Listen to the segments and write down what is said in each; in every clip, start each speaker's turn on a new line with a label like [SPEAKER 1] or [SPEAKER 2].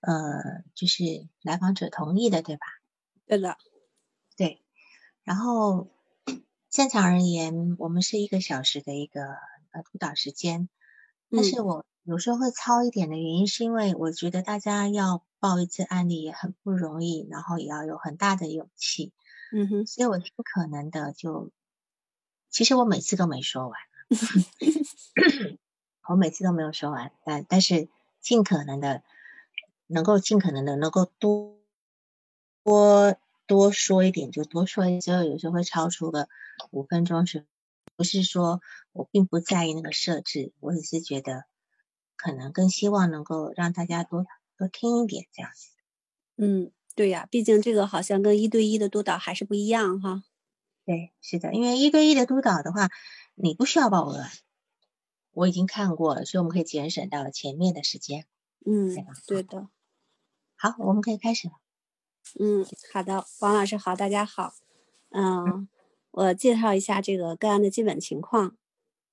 [SPEAKER 1] 呃，就是来访者同意的，对吧？
[SPEAKER 2] 对的，
[SPEAKER 1] 对。然后正常而言，我们是一个小时的一个呃督导时间，但是我有时候会超一点的原因，是因为我觉得大家要报一次案例也很不容易，然后也要有很大的勇气。
[SPEAKER 2] 嗯哼，
[SPEAKER 1] 所以我尽可能的就，其实我每次都没说完 我每次都没有说完，但但是尽可能的能够尽可能的能够多多多说一点就多说一些，有时候会超出个五分钟是，不是说我并不在意那个设置，我只是觉得可能更希望能够让大家多多听一点这样子。
[SPEAKER 2] 嗯。对呀，毕竟这个好像跟一对一的督导还是不一样哈。
[SPEAKER 1] 对，是的，因为一对一的督导的话，你不需要报额，我已经看过了，所以我们可以节省到了前面的时间。
[SPEAKER 2] 嗯，对的。
[SPEAKER 1] 好，我们可以开始了。
[SPEAKER 2] 嗯，好的，王老师好，大家好。嗯，我介绍一下这个个案的基本情况。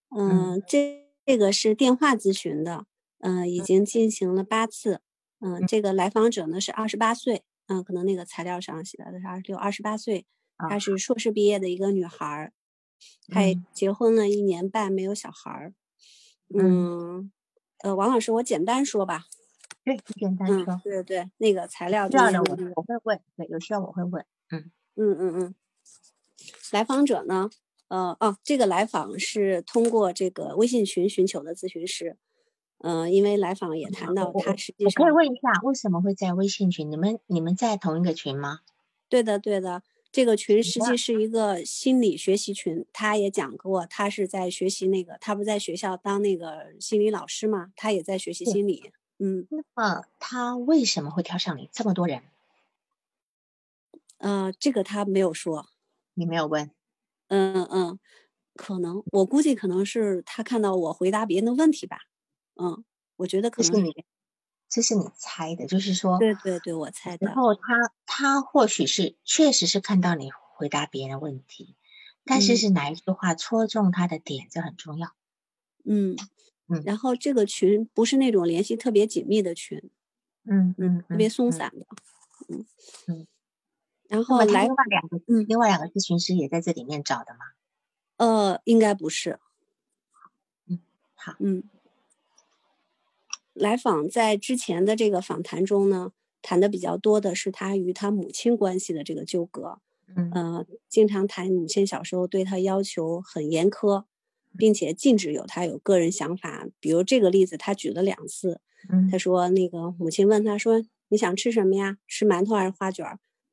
[SPEAKER 2] 嗯，这这个是电话咨询的，嗯，已经进行了八次。嗯，这个来访者呢是二十八岁。嗯，可能那个材料上写的是二十六、二十八岁，她是硕士毕业的一个女孩儿，她也结婚了一年半，没有小孩儿。嗯，呃，王老师，我简单说吧。
[SPEAKER 1] 对，简单说。
[SPEAKER 2] 对对对，那个材料。
[SPEAKER 1] 这样的我我会问，对，有需要我会问。嗯
[SPEAKER 2] 嗯嗯嗯。来访者呢？呃哦，这个来访是通过这个微信群寻求的咨询师。嗯，因为来访也谈到他实际
[SPEAKER 1] 上，我可以问一下，为什么会在微信群？你们你们在同一个群吗？
[SPEAKER 2] 对的，对的，这个群实际是一个心理学习群。他也讲过，他是在学习那个，他不在学校当那个心理老师嘛，他也在学习心理。嗯，
[SPEAKER 1] 那么他为什么会挑上你？这么多人？
[SPEAKER 2] 呃，这个他没有说，
[SPEAKER 1] 你没有问。
[SPEAKER 2] 嗯嗯，可能我估计可能是他看到我回答别人的问题吧。嗯，我觉得可能
[SPEAKER 1] 是你，这是你猜的，就是说，
[SPEAKER 2] 对对对，我猜的。
[SPEAKER 1] 然后他他或许是确实是看到你回答别人的问题，但是是哪一句话戳中他的点，这很重要。
[SPEAKER 2] 嗯嗯。然后这个群不是那种联系特别紧密的群，
[SPEAKER 1] 嗯嗯，
[SPEAKER 2] 特别松散的。嗯
[SPEAKER 1] 嗯。
[SPEAKER 2] 然后来
[SPEAKER 1] 另外两个，嗯，另外两个咨询师也在这里面找的吗？
[SPEAKER 2] 呃，应该不是。
[SPEAKER 1] 嗯，好，
[SPEAKER 2] 嗯。来访在之前的这个访谈中呢，谈的比较多的是他与他母亲关系的这个纠葛，
[SPEAKER 1] 嗯，
[SPEAKER 2] 呃，经常谈母亲小时候对他要求很严苛，并且禁止有他有个人想法。比如这个例子，他举了两次，他说那个母亲问他说你想吃什么呀？吃馒头还是花卷？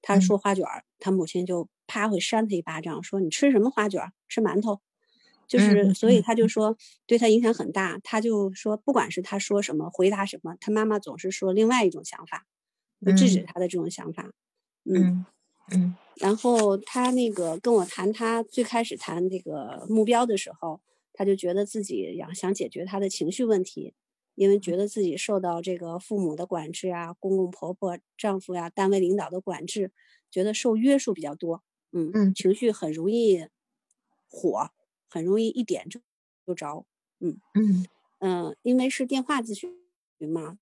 [SPEAKER 2] 他说花卷，他母亲就啪会扇他一巴掌，说你吃什么花卷？吃馒头。就是，所以他就说对他影响很大。他就说，不管是他说什么，回答什么，他妈妈总是说另外一种想法，就制止他的这种想法。
[SPEAKER 1] 嗯嗯。
[SPEAKER 2] 然后他那个跟我谈，他最开始谈这个目标的时候，他就觉得自己想想解决他的情绪问题，因为觉得自己受到这个父母的管制啊，公公婆婆、丈夫呀、单位领导的管制，觉得受约束比较多。嗯
[SPEAKER 1] 嗯，
[SPEAKER 2] 情绪很容易火。很容易一点就就着，嗯。
[SPEAKER 1] 嗯。
[SPEAKER 2] 嗯，因为是电话咨询嘛，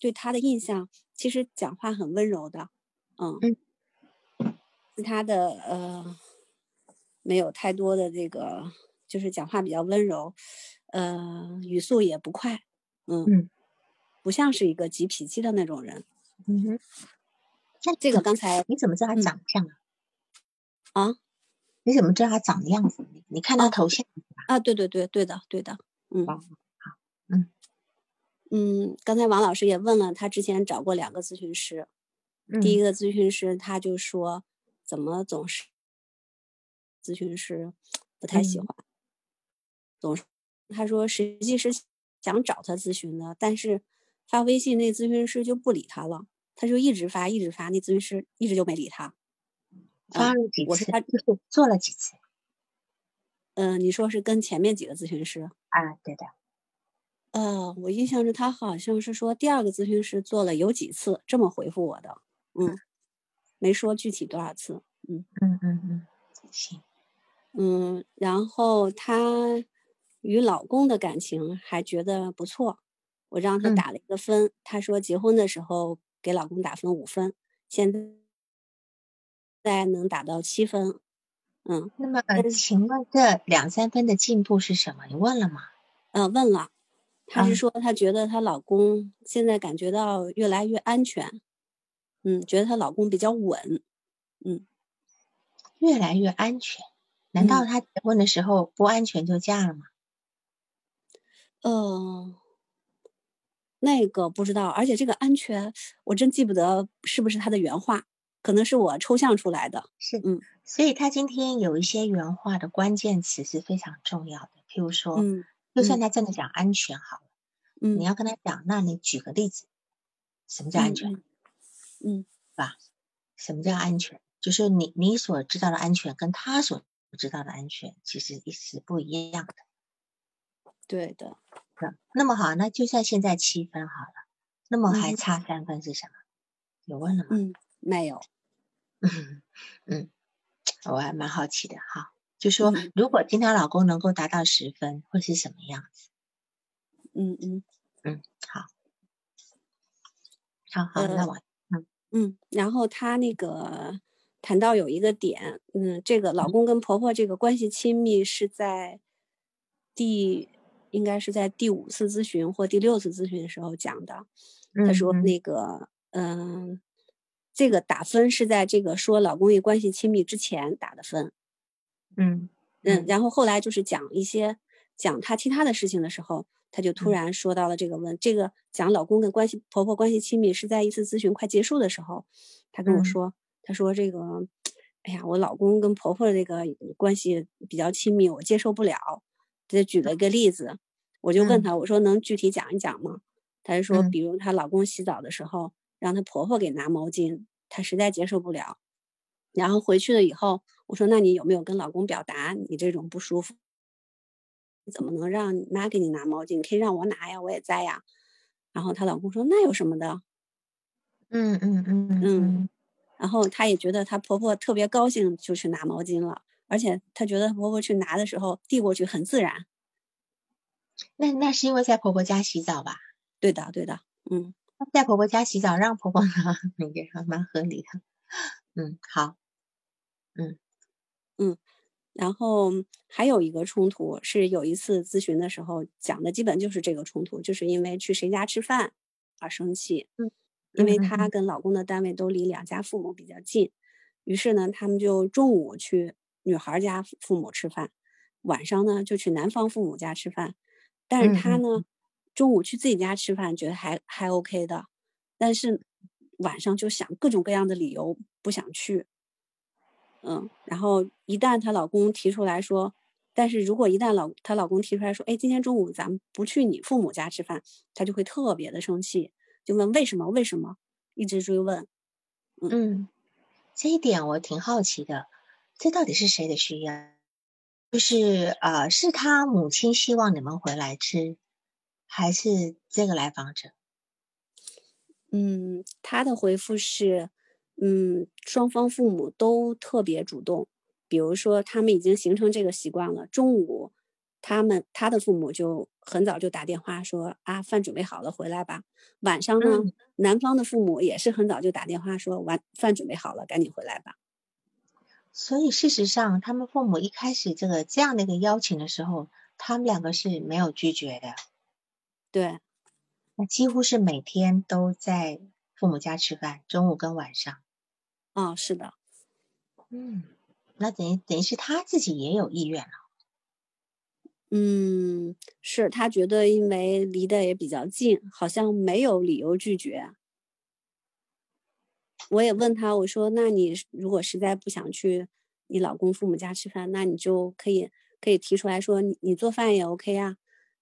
[SPEAKER 2] 对他的印象其实讲话很温柔的，嗯
[SPEAKER 1] 嗯，
[SPEAKER 2] 其他的呃没有太多的这个，就是讲话比较温柔，呃语速也不快，嗯
[SPEAKER 1] 嗯，
[SPEAKER 2] 不像是一个急脾气的那种人，
[SPEAKER 1] 嗯哼，
[SPEAKER 2] 那这个刚才
[SPEAKER 1] 你怎么知道他长相啊？
[SPEAKER 2] 啊？
[SPEAKER 1] 你怎么知道他长的样子？你看他头像
[SPEAKER 2] 啊？对对对，对的对的，嗯，
[SPEAKER 1] 好，嗯
[SPEAKER 2] 嗯，刚才王老师也问了，他之前找过两个咨询师，第一个咨询师他就说，怎么总是咨询师不太喜欢，总是他说实际是想找他咨询的，但是发微信那咨询师就不理他了，他就一直发一直发，那咨询师一直就没理他。
[SPEAKER 1] 发了几次？
[SPEAKER 2] 我是他
[SPEAKER 1] 做了几次？
[SPEAKER 2] 嗯，你说是跟前面几个咨询师？
[SPEAKER 1] 啊，对的。
[SPEAKER 2] 呃，我印象中他好像是说第二个咨询师做了有几次，这么回复我的。嗯，没说具体多少次。
[SPEAKER 1] 嗯嗯嗯嗯，行。
[SPEAKER 2] 嗯，然后她与老公的感情还觉得不错。我让他打了一个分，他说结婚的时候给老公打分五分，现在能打到七分。嗯，
[SPEAKER 1] 那么请问这两三分的进步是什么？你问了吗？
[SPEAKER 2] 嗯，问了。她是说她觉得她老公现在感觉到越来越安全，嗯，觉得她老公比较稳，嗯，
[SPEAKER 1] 越来越安全。难道她结婚的时候不安全就嫁了吗？
[SPEAKER 2] 嗯，那个不知道，而且这个安全我真记不得是不是他的原话，可能是我抽象出来的。
[SPEAKER 1] 是，嗯。所以他今天有一些原话的关键词是非常重要的，譬如说，嗯，就算他真的讲安全好了，嗯，你要跟他讲，那你举个例子，什么叫安全？
[SPEAKER 2] 嗯，
[SPEAKER 1] 是吧？什么叫安全？就是你你所知道的安全跟他所知道的安全其实是不一样的。
[SPEAKER 2] 对的。
[SPEAKER 1] 那那么好，那就算现在七分好了，那么还差三分是什么？有问了吗？
[SPEAKER 2] 嗯，没有。
[SPEAKER 1] 嗯 嗯。我还蛮好奇的哈，就说如果今天老公能够达到十分，会是什么样子？
[SPEAKER 2] 嗯嗯
[SPEAKER 1] 嗯，好，好好，那我
[SPEAKER 2] 嗯嗯，然后他那个谈到有一个点，嗯，这个老公跟婆婆这个关系亲密是在第应该是在第五次咨询或第六次咨询的时候讲的。他说那个嗯。这个打分是在这个说老公与关系亲密之前打的分，
[SPEAKER 1] 嗯
[SPEAKER 2] 嗯，然后后来就是讲一些讲他其他的事情的时候，他就突然说到了这个问，这个讲老公跟关系婆婆关系亲密是在一次咨询快结束的时候，他跟我说，他说这个，哎呀，我老公跟婆婆这个关系比较亲密，我接受不了，他举了一个例子，我就问他，我说能具体讲一讲吗？他就说，比如她老公洗澡的时候。让她婆婆给拿毛巾，她实在接受不了。然后回去了以后，我说：“那你有没有跟老公表达你这种不舒服？怎么能让你妈给你拿毛巾？可以让我拿呀，我也在呀。”然后她老公说：“那有什么的？”
[SPEAKER 1] 嗯嗯嗯嗯。
[SPEAKER 2] 然后她也觉得她婆婆特别高兴，就去拿毛巾了。而且她觉得婆婆去拿的时候递过去很自然。
[SPEAKER 1] 那那是因为在婆婆家洗澡吧？
[SPEAKER 2] 对的，对的，嗯。
[SPEAKER 1] 在婆婆家洗澡，让婆婆拿，也还蛮合理的。嗯，好，嗯
[SPEAKER 2] 嗯，然后还有一个冲突是有一次咨询的时候讲的，基本就是这个冲突，就是因为去谁家吃饭而生气。
[SPEAKER 1] 嗯，
[SPEAKER 2] 因为她跟老公的单位都离两家父母比较近，于是呢，他们就中午去女孩家父母吃饭，晚上呢就去男方父母家吃饭，但是她呢。中午去自己家吃饭，觉得还还 OK 的，但是晚上就想各种各样的理由不想去。嗯，然后一旦她老公提出来说，但是如果一旦老她老公提出来说，哎，今天中午咱们不去你父母家吃饭，她就会特别的生气，就问为什么为什么，一直追问。
[SPEAKER 1] 嗯，这一点我挺好奇的，这到底是谁的需要？就是呃，是他母亲希望你们回来吃。还是这个来访者，
[SPEAKER 2] 嗯，他的回复是，嗯，双方父母都特别主动，比如说他们已经形成这个习惯了，中午他们他的父母就很早就打电话说啊，饭准备好了，回来吧。晚上呢，男方的父母也是很早就打电话说晚饭准备好了，赶紧回来吧。
[SPEAKER 1] 所以事实上，他们父母一开始这个这样的一个邀请的时候，他们两个是没有拒绝的。
[SPEAKER 2] 对，
[SPEAKER 1] 那几乎是每天都在父母家吃饭，中午跟晚上。
[SPEAKER 2] 哦，是的，
[SPEAKER 1] 嗯，那等于等于是他自己也有意愿了。
[SPEAKER 2] 嗯，是他觉得因为离得也比较近，好像没有理由拒绝。我也问他，我说：“那你如果实在不想去你老公父母家吃饭，那你就可以可以提出来说，你你做饭也 OK 啊。”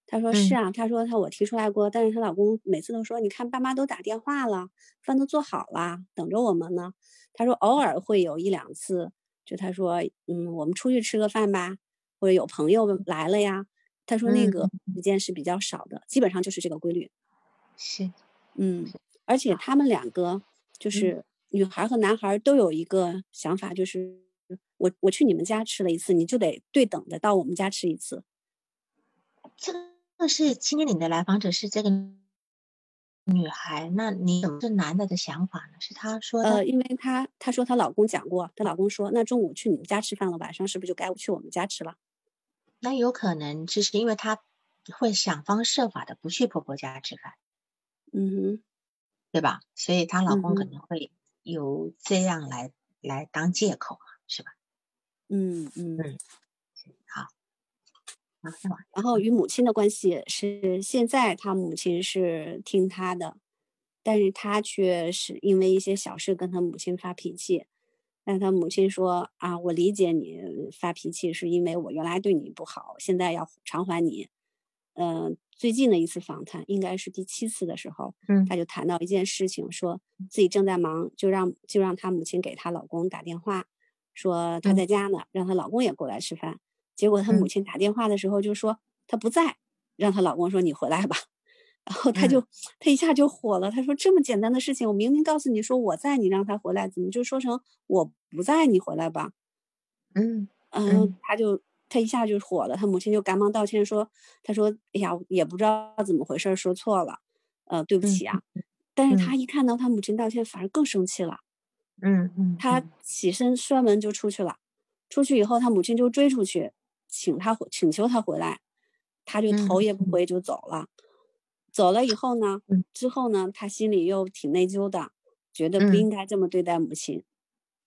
[SPEAKER 2] 他说是啊，他说他我提出来过，但是她老公每次都说，你看爸妈都打电话了，饭都做好了，等着我们呢。他说偶尔会有一两次，就他说，嗯，我们出去吃个饭吧，或者有朋友来了呀。他说那个时间是比较少的，基本上就是这个规律。
[SPEAKER 1] 是，
[SPEAKER 2] 嗯，而且他们两个就是女孩和男孩都有一个想法，就是我我去你们家吃了一次，你就得对等的到我们家吃一次。
[SPEAKER 1] 这个。是今天你的来访者是这个女孩，那你怎么是男的的想法呢？是他说的？
[SPEAKER 2] 呃，因为她她说她老公讲过，她老公说，那中午去你们家吃饭了，晚上是不是就该去我们家吃了？
[SPEAKER 1] 那有可能就是因为她会想方设法的不去婆婆家吃饭，
[SPEAKER 2] 嗯哼，
[SPEAKER 1] 对吧？所以她老公可能会有这样来来当借口是吧？
[SPEAKER 2] 嗯嗯嗯，
[SPEAKER 1] 好。
[SPEAKER 2] 然后与母亲的关系是，现在他母亲是听他的，但是他却是因为一些小事跟他母亲发脾气。但他母亲说：“啊，我理解你发脾气，是因为我原来对你不好，现在要偿还你。”嗯，最近的一次访谈应该是第七次的时候，
[SPEAKER 1] 嗯，
[SPEAKER 2] 他就谈到一件事情，说自己正在忙，就让就让他母亲给她老公打电话，说她在家呢，让她老公也过来吃饭。结果她母亲打电话的时候就说她不在，让她老公说你回来吧。然后她就他一下就火了，她说这么简单的事情，我明明告诉你说我在，你让他回来，怎么就说成我不在？你回来吧。
[SPEAKER 1] 嗯
[SPEAKER 2] 嗯，他就他一下就火了，他母亲就赶忙道歉说，他说哎呀也不知道怎么回事，说错了，呃对不起啊。但是他一看到他母亲道歉，反而更生气了。
[SPEAKER 1] 嗯嗯，
[SPEAKER 2] 他起身摔门就出去了，出去以后他母亲就追出去。请他回，请求他回来，他就头也不回就走了。走了以后呢，之后呢，他心里又挺内疚的，觉得不应该这么对待母亲。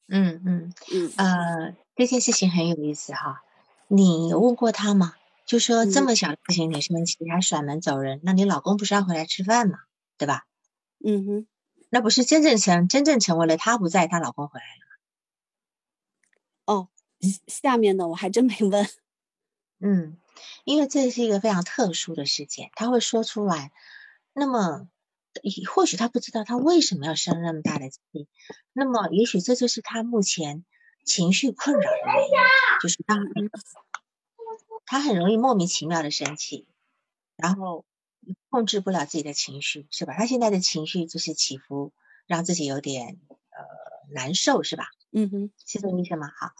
[SPEAKER 1] 嗯嗯嗯。呃，这件事情很有意思哈。你问过他吗？就说这么小的事情你生气，还甩门走人，那你老公不是要回来吃饭吗？对吧？
[SPEAKER 2] 嗯哼。
[SPEAKER 1] 那不是真正成真正成为了他不在，她老公回来了
[SPEAKER 2] 吗？哦，下面的我还真没问。
[SPEAKER 1] 嗯，因为这是一个非常特殊的事件，他会说出来。那么，或许他不知道他为什么要生那么大的气。那么，也许这就是他目前情绪困扰的原因，就是他他很容易莫名其妙的生气，然后控制不了自己的情绪，是吧？他现在的情绪就是起伏，让自己有点呃难受，是吧？
[SPEAKER 2] 嗯哼，
[SPEAKER 1] 是这个意思吗？好，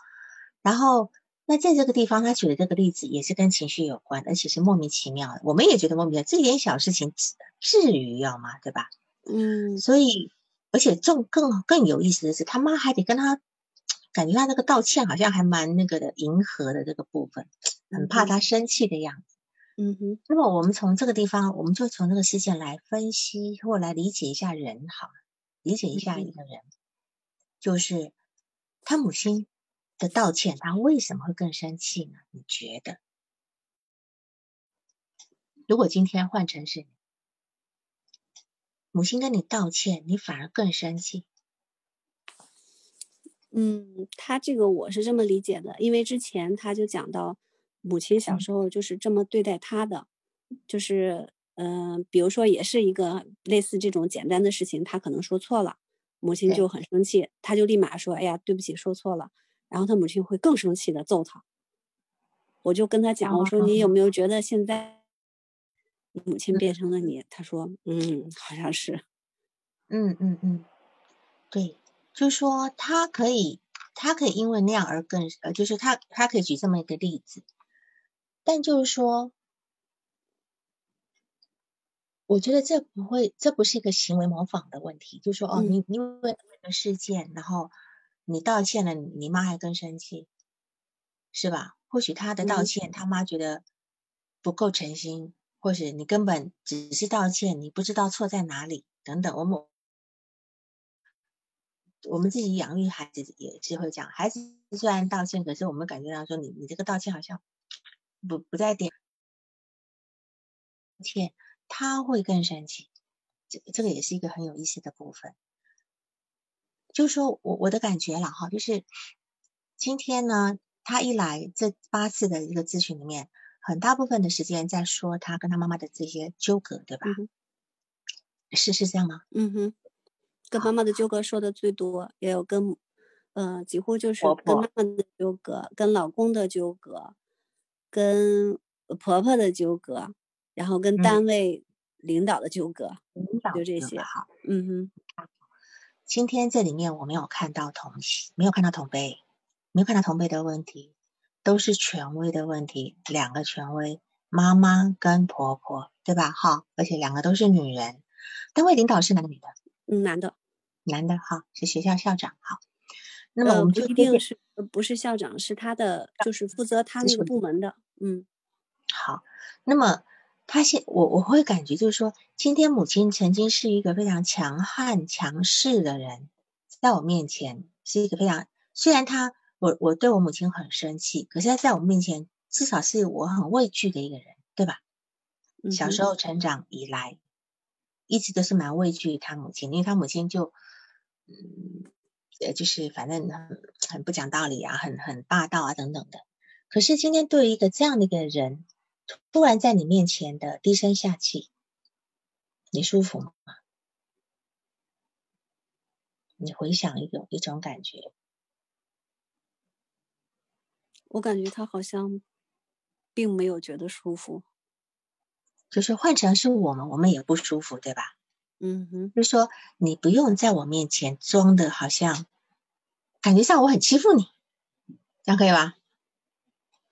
[SPEAKER 1] 然后。那在这个地方，他举的这个例子也是跟情绪有关，而且是莫名其妙的。我们也觉得莫名其妙，这点小事情至于要吗？对吧？
[SPEAKER 2] 嗯。
[SPEAKER 1] 所以，而且重更更有意思的是，他妈还得跟他，感觉他那个道歉好像还蛮那个的，迎合的这个部分，很怕他生气的样子。
[SPEAKER 2] 嗯哼。
[SPEAKER 1] 那么我们从这个地方，我们就从这个事件来分析或来理解一下人，好，理解一下一个人，就是他母亲。的道歉，他为什么会更生气呢？你觉得，如果今天换成是你，母亲跟你道歉，你反而更生气？
[SPEAKER 2] 嗯，他这个我是这么理解的，因为之前他就讲到，母亲小时候就是这么对待他的，就是嗯，比如说也是一个类似这种简单的事情，他可能说错了，母亲就很生气，他就立马说：“哎呀，对不起，说错了。”然后他母亲会更生气的揍他，我就跟他讲，我说你有没有觉得现在你母亲变成了你？他说，嗯，好像是，
[SPEAKER 1] 嗯嗯嗯，对，就说他可以，他可以因为那样而更，呃，就是他他可以举这么一个例子，但就是说，我觉得这不会，这不是一个行为模仿的问题，就说哦，你因为那个事件，然后。你道歉了，你妈还更生气，是吧？或许他的道歉，他妈觉得不够诚心，或者你根本只是道歉，你不知道错在哪里，等等。我们我们自己养育孩子也是会讲，孩子虽然道歉，可是我们感觉到说，你你这个道歉好像不不在点，歉他会更生气，这这个也是一个很有意思的部分。就说我我的感觉了哈，就是今天呢，他一来这八次的一个咨询里面，很大部分的时间在说他跟他妈妈的这些纠葛，对吧？是是这样吗？
[SPEAKER 2] 嗯哼，跟妈妈的纠葛说的最多，也有跟嗯，几乎就是跟妈妈的纠葛，跟老公的纠葛，跟婆婆的纠葛，然后跟单位领导的纠葛，就这些。
[SPEAKER 1] 好，
[SPEAKER 2] 嗯哼。
[SPEAKER 1] 今天这里面我没有看到同没有看到同辈，没有看到同辈的问题，都是权威的问题。两个权威，妈妈跟婆婆，对吧？哈，而且两个都是女人，单位领导是男的女的？
[SPEAKER 2] 嗯，男的，
[SPEAKER 1] 男的哈，是学校校长哈。那么我们
[SPEAKER 2] 不一定是不是校长，是他的就是负责他那个部门的。嗯，
[SPEAKER 1] 好。那么他现我我会感觉就是说，今天母亲曾经是一个非常强悍强势的人，在我面前是一个非常虽然他我我对我母亲很生气，可是他在我面前至少是我很畏惧的一个人，对吧？小时候成长以来，一直都是蛮畏惧他母亲，因为他母亲就嗯。呃，就是反正很很不讲道理啊，很很霸道啊，等等的。可是今天对于一个这样的一个人，突然在你面前的低声下气，你舒服吗？你回想一个一种感觉，
[SPEAKER 2] 我感觉他好像并没有觉得舒服，
[SPEAKER 1] 就是换成是我们，我们也不舒服，对吧？
[SPEAKER 2] 嗯哼，
[SPEAKER 1] 就是说你不用在我面前装的好像，感觉上我很欺负你，这样可以吧？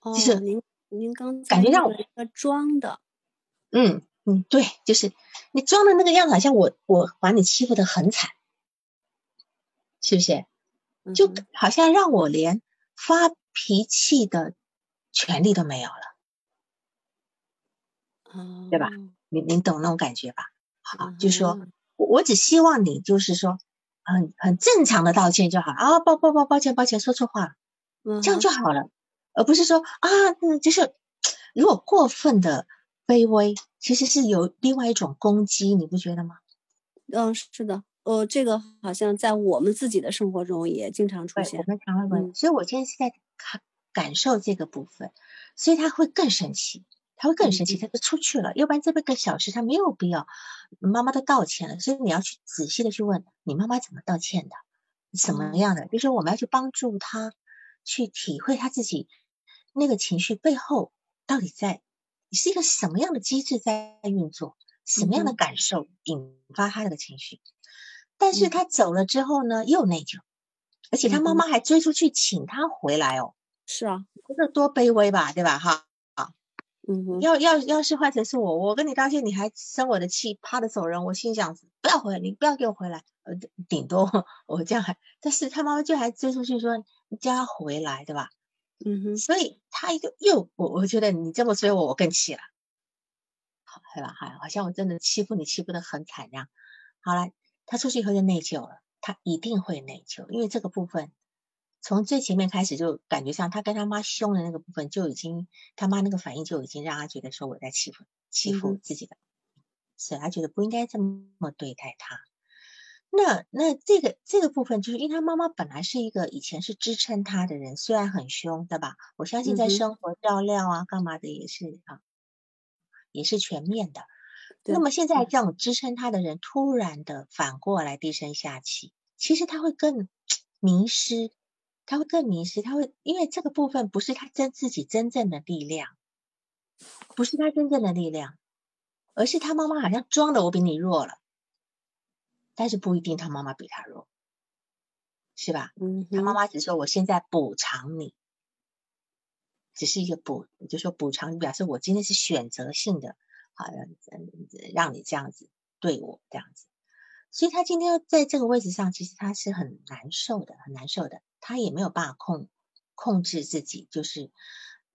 [SPEAKER 2] 哦，
[SPEAKER 1] 就是
[SPEAKER 2] 您您刚
[SPEAKER 1] 感觉让我
[SPEAKER 2] 装的，
[SPEAKER 1] 嗯嗯，对，就是你装的那个样子，好像我我把你欺负的很惨，是不是？就好像让我连发脾气的权利都没有了，
[SPEAKER 2] 哦，
[SPEAKER 1] 对吧？你你懂那种感觉吧？好，就是说，我我只希望你就是说，很很正常的道歉就好啊，抱抱抱，抱歉抱歉，说错话了，这样就好了，而不是说啊，嗯，就是如果过分的卑微，其实是有另外一种攻击，你不觉得吗？
[SPEAKER 2] 嗯，是的，呃，这个好像在我们自己的生活中也经常出现，
[SPEAKER 1] 我们常会问，所以我今天是在感感受这个部分，所以他会更生气。他会更生气，他就出去了。要不然这个小时他没有必要，妈妈都道歉了，所以你要去仔细的去问你妈妈怎么道歉的，什么样的？就是我们要去帮助他去体会他自己那个情绪背后到底在是一个什么样的机制在运作，什么样的感受引发他那个情绪。但是他走了之后呢，又内疚，而且他妈妈还追出去请他回来哦。
[SPEAKER 2] 是啊，
[SPEAKER 1] 这多卑微吧，对吧？哈。
[SPEAKER 2] 嗯，
[SPEAKER 1] 要要要是换成是我，我跟你道歉，你还生我的气，啪的走人，我心想不要回来，你不要给我回来，呃，顶多我这样还，但是他妈妈就还追出去说你叫他回来，对吧？
[SPEAKER 2] 嗯哼，
[SPEAKER 1] 所以他又又我我觉得你这么追我，我更气了，好，对吧？好，好像我真的欺负你，欺负的很惨样。好了，他出去以后就内疚了，他一定会内疚，因为这个部分。从最前面开始就感觉上，他跟他妈凶的那个部分就已经，他妈那个反应就已经让他觉得说我在欺负欺负自己的，所以他觉得不应该这么对待他。那那这个这个部分，就是因为他妈妈本来是一个以前是支撑他的人，虽然很凶，对吧？我相信在生活照料啊、干嘛的也是啊，也是全面的。那么现在这种支撑他的人突然的反过来低声下气，其实他会更 迷失。他会更迷失，他会因为这个部分不是他真自己真正的力量，不是他真正的力量，而是他妈妈好像装的我比你弱了，但是不一定他妈妈比他弱，是吧？
[SPEAKER 2] 嗯，
[SPEAKER 1] 他妈妈只说我现在补偿你，只是一个补，就说补偿，表示我今天是选择性的，好嗯，让你这样子对我这样子，所以他今天在这个位置上，其实他是很难受的，很难受的。他也没有办法控控制自己，就是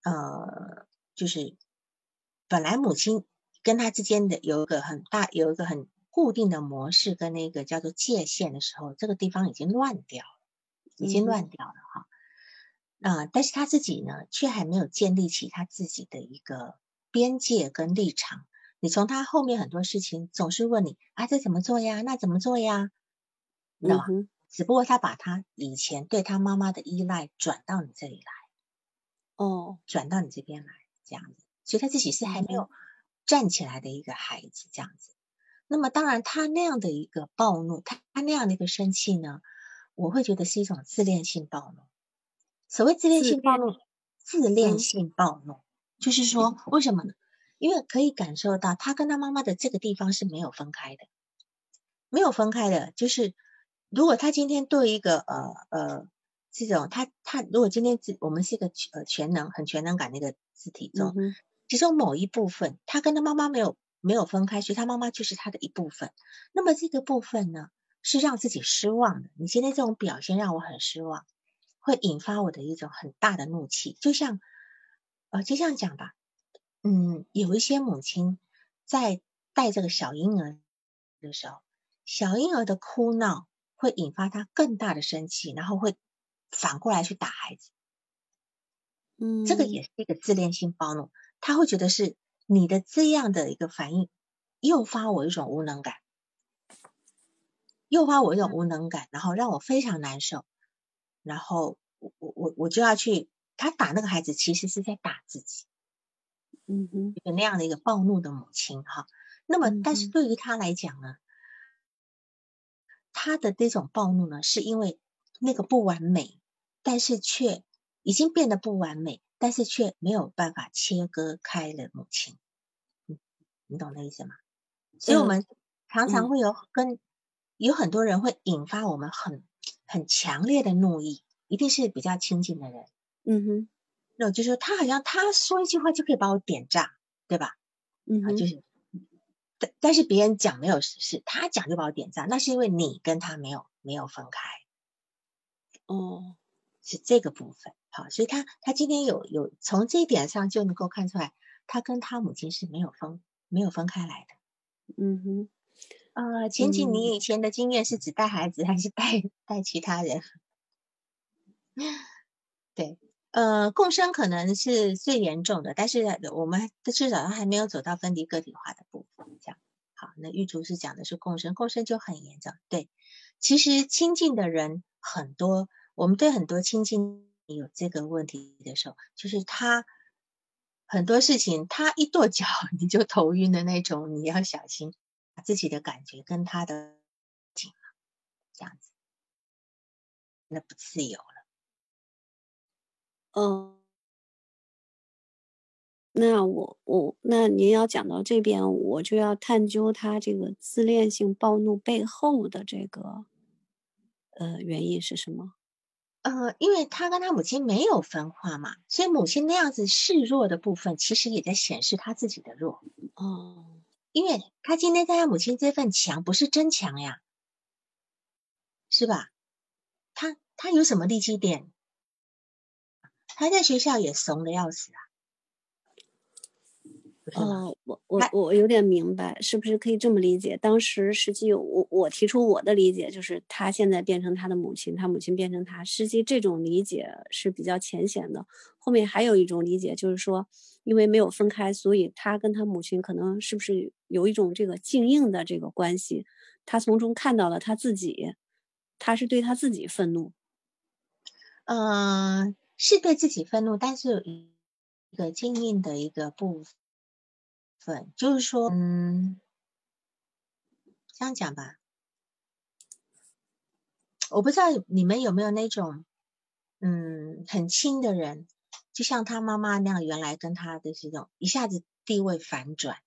[SPEAKER 1] 呃，就是本来母亲跟他之间的有一个很大有一个很固定的模式跟那个叫做界限的时候，这个地方已经乱掉了，已经乱掉了哈。啊，但是他自己呢，却还没有建立起他自己的一个边界跟立场。你从他后面很多事情总是问你啊，这怎么做呀？那怎么做呀？知道吗？只不过他把他以前对他妈妈的依赖转到你这里来，
[SPEAKER 2] 哦，
[SPEAKER 1] 转到你这边来这样子，所以他自己是还没有站起来的一个孩子这样子。那么当然，他那样的一个暴怒，他他那样的一个生气呢，我会觉得是一种自恋性暴怒。所谓自恋性暴怒，自恋性暴怒就是说为什么呢？因为可以感受到他跟他妈妈的这个地方是没有分开的，没有分开的，就是。如果他今天对一个呃呃这种他他如果今天我们是一个呃全能很全能感的一个字体中，其中某一部分他跟他妈妈没有没有分开，所以他妈妈就是他的一部分。那么这个部分呢，是让自己失望的。你今天这种表现让我很失望，会引发我的一种很大的怒气。就像，呃，就像讲吧，嗯，有一些母亲在带这个小婴儿的时候，小婴儿的哭闹会引发他更大的生气，然后会反过来去打孩子。
[SPEAKER 2] 嗯，
[SPEAKER 1] 这个也是一个自恋性暴怒，他会觉得是你的这样的一个反应诱发我一种无能感，诱发我一种无能感，然后让我非常难受，然后我我我我就要去，他打那个孩子其实是在打自己，
[SPEAKER 2] 嗯哼，
[SPEAKER 1] 有那样的一个暴怒的母亲哈，那么但是对于他来讲呢，他的这种暴怒呢，是因为那个不完美，但是却。已经变得不完美，但是却没有办法切割开了母亲，你你懂那意思吗？所以我们常常会有跟有很多人会引发我们很很强烈的怒意，一定是比较亲近的人。
[SPEAKER 2] 嗯哼，
[SPEAKER 1] 那就是他好像他说一句话就可以把我点炸，对吧？
[SPEAKER 2] 嗯哼，
[SPEAKER 1] 就是，但但是别人讲没有事，他讲就把我点炸，那是因为你跟他没有没有分开。
[SPEAKER 2] 哦。
[SPEAKER 1] 是这个部分，好，所以他他今天有有从这一点上就能够看出来，他跟他母亲是没有分没有分开来的。
[SPEAKER 2] 嗯哼，
[SPEAKER 1] 呃，前景，你以前的经验是指带孩子还是带带其他人？对，呃，共生可能是最严重的，但是我们至少还没有走到分离个体化的部分。这样，好，那玉竹是讲的是共生，共生就很严重。对，其实亲近的人很多。我们对很多亲近有这个问题的时候，就是他很多事情，他一跺脚 你就头晕的那种，你要小心自己的感觉跟他的紧了，这样子，那不自由。
[SPEAKER 2] 嗯，那我我那您要讲到这边，我就要探究他这个自恋性暴怒背后的这个呃原因是什么。
[SPEAKER 1] 呃，因为他跟他母亲没有分化嘛，所以母亲那样子示弱的部分，其实也在显示他自己的弱。
[SPEAKER 2] 哦，
[SPEAKER 1] 因为他今天在他母亲这份强不是真强呀，是吧？他他有什么利基点？他在学校也怂的要死啊。
[SPEAKER 2] 哦，我我我有点明白，是不是可以这么理解？当时实际我我提出我的理解，就是他现在变成他的母亲，他母亲变成他。实际这种理解是比较浅显的。后面还有一种理解，就是说，因为没有分开，所以他跟他母亲可能是不是有一种这个静应的这个关系？他从中看到了他自己，他是对他自己愤怒。
[SPEAKER 1] 嗯，是对自己愤怒，但是有一个静应的一个部分。就是说，嗯，这样讲吧，我不知道你们有没有那种，嗯，很亲的人，就像他妈妈那样，原来跟他的这种一下子地位反转，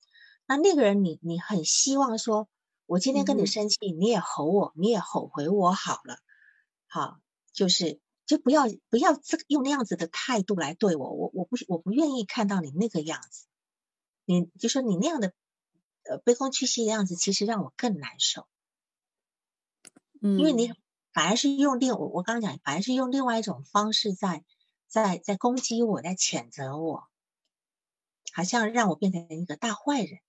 [SPEAKER 1] 那那个人，你你很希望说，我今天跟你生气，你也吼我，你也吼回我好了，好，就是就不要不要这个用那样子的态度来对我，我我不我不愿意看到你那个样子。你就说你那样的呃卑躬屈膝的样子，其实让我更难受。
[SPEAKER 2] 嗯，
[SPEAKER 1] 因为你反而是用另我我刚刚讲，反而是用另外一种方式在在在攻击我，在谴责我，好像让我变成一个大坏人。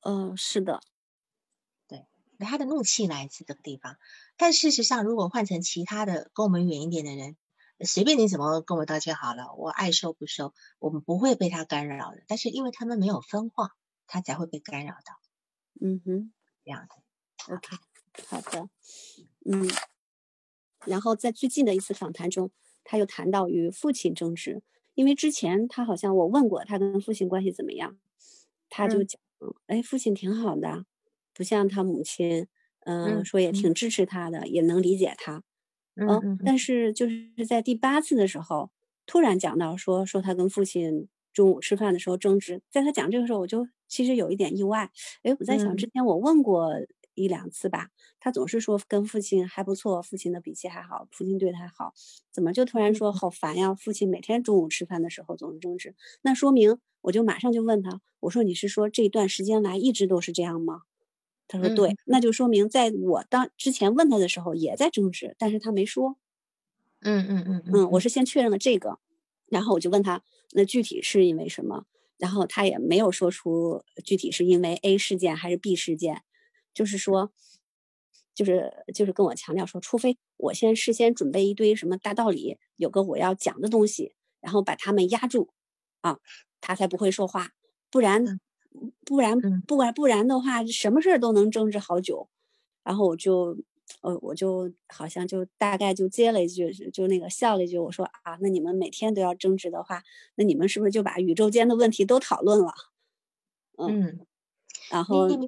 [SPEAKER 2] 嗯，是的，
[SPEAKER 1] 对，他的怒气来自这个地方。但事实上，如果换成其他的跟我们远一点的人。随便你怎么跟我道歉好了，我爱收不收，我们不会被他干扰的。但是因为他们没有分化，他才会被干扰到。
[SPEAKER 2] 嗯哼，
[SPEAKER 1] 这样子。
[SPEAKER 2] OK，好的。嗯，然后在最近的一次访谈中，他又谈到与父亲争执，因为之前他好像我问过他跟父亲关系怎么样，他就讲，哎，父亲挺好的，不像他母亲，嗯，说也挺支持他的，也能理解他。
[SPEAKER 1] 嗯，
[SPEAKER 2] 但是就是在第八次的时候，突然讲到说说他跟父亲中午吃饭的时候争执，在他讲这个时候，我就其实有一点意外。哎，我在想，之前我问过一两次吧，他总是说跟父亲还不错，父亲的脾气还好，父亲对他好，怎么就突然说好烦呀？父亲每天中午吃饭的时候总是争执，那说明我就马上就问他，我说你是说这段时间来一直都是这样吗？他说对，那就说明在我当之前问他的时候也在争执，但是他没说。
[SPEAKER 1] 嗯嗯嗯嗯，
[SPEAKER 2] 我是先确认了这个，然后我就问他，那具体是因为什么？然后他也没有说出具体是因为 A 事件还是 B 事件，就是说，就是就是跟我强调说，除非我先事先准备一堆什么大道理，有个我要讲的东西，然后把他们压住，啊，他才不会说话，不然。不然，不管不然的话，什么事儿都能争执好久。然后我就，呃，我就好像就大概就接了一句，就那个笑了一句，我说啊，那你们每天都要争执的话，那你们是不是就把宇宙间的问题都讨论了？嗯，然后，嗯，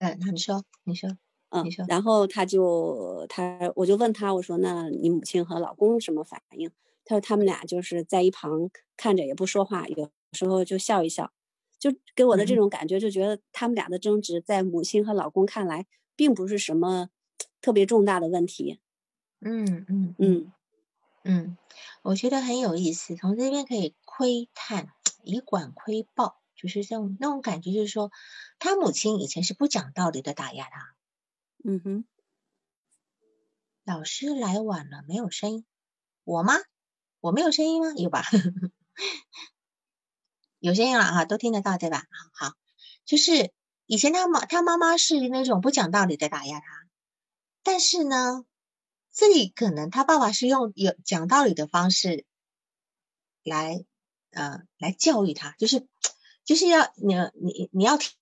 [SPEAKER 1] 嗯，你说，你说，嗯。
[SPEAKER 2] 然后他就他，我就问他，我说那你母亲和老公什么反应？他说他们俩就是在一旁看着也不说话，有时候就笑一笑。就给我的这种感觉，就觉得他们俩的争执，在母亲和老公看来，并不是什么特别重大的问题。
[SPEAKER 1] 嗯嗯嗯嗯，我觉得很有意思。从这边可以窥探，以管窥豹，就是这种那种感觉，就是说，他母亲以前是不讲道理的打压他。
[SPEAKER 2] 嗯哼。
[SPEAKER 1] 老师来晚了，没有声音。我吗？我没有声音吗？有吧？有声音了哈，都听得到对吧？好，就是以前他妈他妈妈是那种不讲道理的打压他，但是呢，这里可能他爸爸是用有讲道理的方式来呃来教育他，就是就是要你你你要听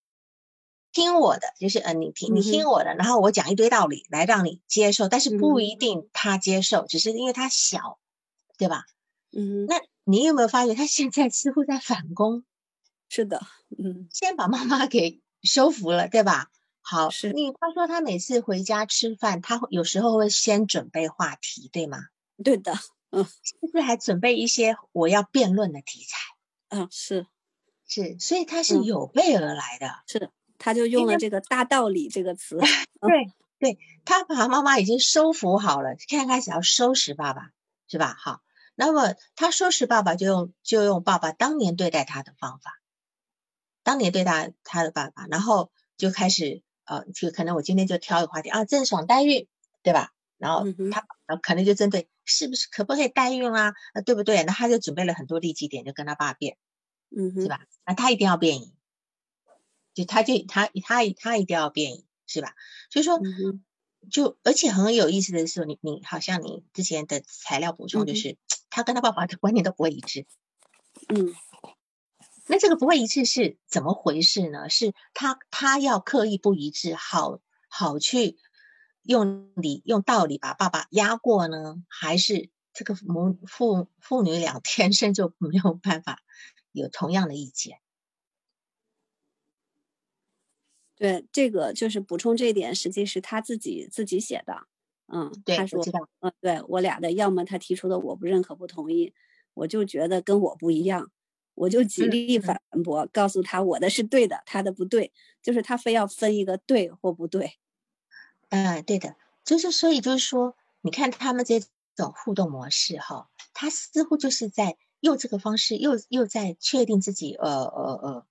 [SPEAKER 1] 听我的，就是呃你听你听我的，然后我讲一堆道理来让你接受，但是不一定他接受，只是因为他小，对吧？
[SPEAKER 2] 嗯，
[SPEAKER 1] 那。你有没有发觉他现在似乎在反攻？
[SPEAKER 2] 是的，嗯，
[SPEAKER 1] 先把妈妈给收服了，对吧？好，
[SPEAKER 2] 是
[SPEAKER 1] 你他说他每次回家吃饭，他有时候会先准备话题，对吗？
[SPEAKER 2] 对的，嗯，
[SPEAKER 1] 是不是还准备一些我要辩论的题材？
[SPEAKER 2] 嗯，是
[SPEAKER 1] 是，所以他是有备而来的，
[SPEAKER 2] 是，他就用了这个“大道理”这个词，
[SPEAKER 1] 对对，他把妈妈已经收服好了，现在开始要收拾爸爸，是吧？好。那么他说是爸爸，就用就用爸爸当年对待他的方法，当年对待他的爸爸，然后就开始呃，就可能我今天就挑一个话题啊，郑爽代孕，对吧？然后他可能就针对是不是可不可以代孕啊？呃，对不对？那他就准备了很多利基点，就跟他爸辩，
[SPEAKER 2] 嗯，
[SPEAKER 1] 是吧？那他一定要辩赢，就他就他他他一定要辩赢，是吧？所以说。就而且很有意思的是，你你好像你之前的材料补充就是，他跟他爸爸的观念都不会一致。
[SPEAKER 2] 嗯，
[SPEAKER 1] 那这个不会一致是怎么回事呢？是他他要刻意不一致，好好去用理用道理把爸爸压过呢？还是这个母父父女俩天生就没有办法有同样的意见？
[SPEAKER 2] 对，这个就是补充这一点，实际是他自己自己写的。嗯，他说，嗯，对我俩的，要么他提出的我不认可、不同意，我就觉得跟我不一样，我就极力反驳，告诉他我的是对的，他的不对，就是他非要分一个对或不对。
[SPEAKER 1] 嗯，对的，就是所以就是说，你看他们这种互动模式哈，他似乎就是在用这个方式，又又在确定自己，呃呃呃，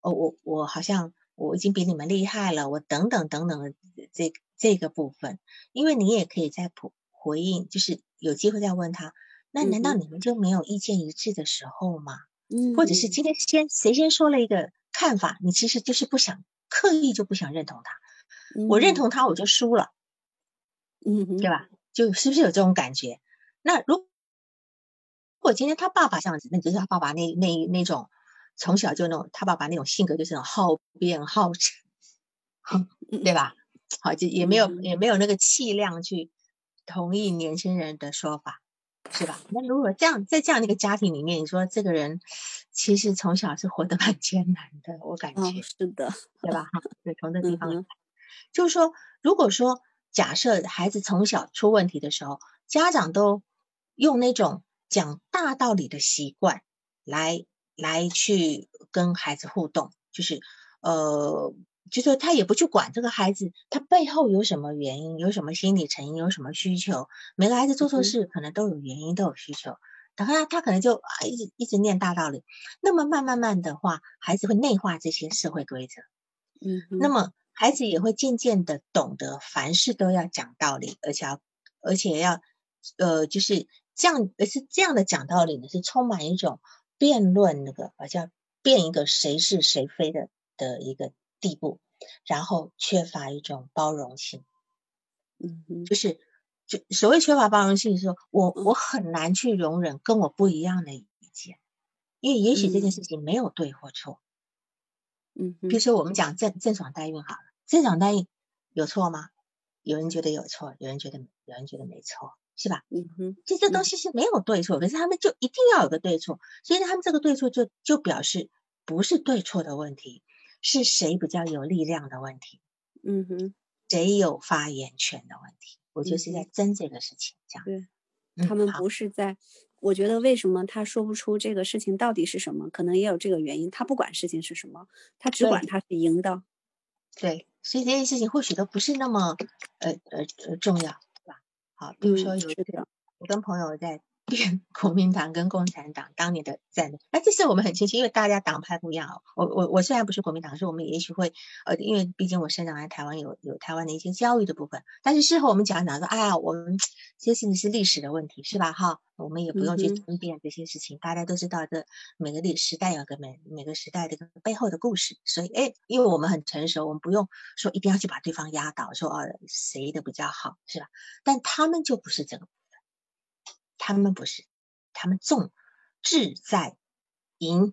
[SPEAKER 1] 哦，我我好像。我已经比你们厉害了，我等等等等的这这个部分，因为你也可以再回回应，就是有机会再问他，那难道你们就没有意见一致的时候吗？
[SPEAKER 2] 嗯，
[SPEAKER 1] 或者是今天先谁先说了一个看法，你其实就是不想刻意就不想认同他，我认同他我就输了，
[SPEAKER 2] 嗯，
[SPEAKER 1] 对吧？就是不是有这种感觉？那如果今天他爸爸这样子，那就是他爸爸那那那种。从小就那种，他爸爸那种性格就是那种好辩好争，对吧？好，就也没有也没有那个气量去同意年轻人的说法，是吧？那如果这样在这样的一个家庭里面，你说这个人其实从小是活得蛮艰难的，我感觉
[SPEAKER 2] 是的，
[SPEAKER 1] 对吧？哈，对，从这 地方，就是说，如果说假设孩子从小出问题的时候，家长都用那种讲大道理的习惯来。来去跟孩子互动，就是呃，就说他也不去管这个孩子，他背后有什么原因，有什么心理成因，有什么需求。每个孩子做错事可能都有原因，都有需求。等他他可能就啊一直一直念大道理。那么慢慢慢的话，孩子会内化这些社会规则。
[SPEAKER 2] 嗯，
[SPEAKER 1] 那么孩子也会渐渐的懂得凡事都要讲道理，而且要而且要呃就是这样，而是这样的讲道理呢，是充满一种辩论那个，而叫辩一个谁是谁非的的一个。地步，然后缺乏一种包容性，
[SPEAKER 2] 嗯，
[SPEAKER 1] 就是就所谓缺乏包容性，是说我我很难去容忍跟我不一样的意见，因为也许这件事情没有对或错，
[SPEAKER 2] 嗯，
[SPEAKER 1] 比如说我们讲郑郑爽代孕好了，郑爽代孕有错吗？有人觉得有错，有人觉得有人觉得没错，是吧？
[SPEAKER 2] 嗯哼，
[SPEAKER 1] 其实这东西是没有对错，可是他们就一定要有个对错，所以他们这个对错就就表示不是对错的问题。是谁比较有力量的问题？
[SPEAKER 2] 嗯哼，
[SPEAKER 1] 谁有发言权的问题？我就是在争这个事情，这样。
[SPEAKER 2] 对，他们不是在。我觉得为什么他说不出这个事情到底是什么？可能也有这个原因。他不管事情是什么，他只管他是赢的。
[SPEAKER 1] 对，所以这件事情或许都不是那么呃呃呃重要？好，比如说有一个，我跟朋友在。变国民党跟共产党当年的战略，那这是我们很清晰，因为大家党派不一样。我我我虽然不是国民党，是我们也许会呃，因为毕竟我生长在台湾，有有台湾的一些教育的部分。但是事后我们讲讲说，哎呀，我们这些事情是历史的问题，是吧？哈，我们也不用去争辩这些事情，大家都知道这每个历时代有个每每个时代的背后的故事。所以，哎，因为我们很成熟，我们不用说一定要去把对方压倒，说哦谁的比较好，是吧？但他们就不是这个。他们不是，他们重志在赢，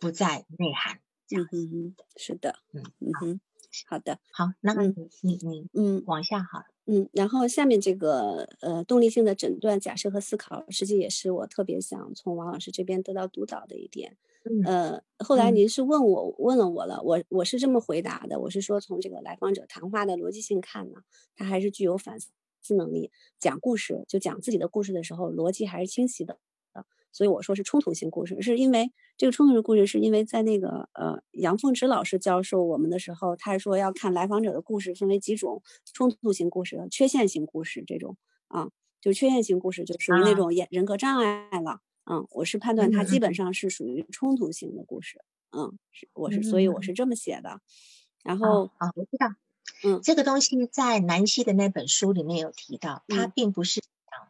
[SPEAKER 1] 不在内涵。
[SPEAKER 2] 嗯嗯嗯，是的，嗯嗯哼，好的，
[SPEAKER 1] 好，那你你你
[SPEAKER 2] 嗯
[SPEAKER 1] 往下好，
[SPEAKER 2] 嗯，然后下面这个呃动力性的诊断、假设和思考，实际也是我特别想从王老师这边得到督导的一点。呃，后来您是问我问了我了，我我是这么回答的，我是说从这个来访者谈话的逻辑性看呢，他还是具有反思。思能力讲故事，就讲自己的故事的时候，逻辑还是清晰的。所以我说是冲突性故事，是因为这个冲突性故事，是因为在那个呃杨凤池老师教授我们的时候，他说要看来访者的故事分为几种：冲突性故事、缺陷性故事这种啊。就缺陷性故事就属于那种人人格障碍了。嗯，我是判断它基本上是属于冲突性的故事。嗯，是我是所以我是这么写的。然后
[SPEAKER 1] 啊，我知道。
[SPEAKER 2] 嗯，
[SPEAKER 1] 这个东西在南希的那本书里面有提到，他并不是讲，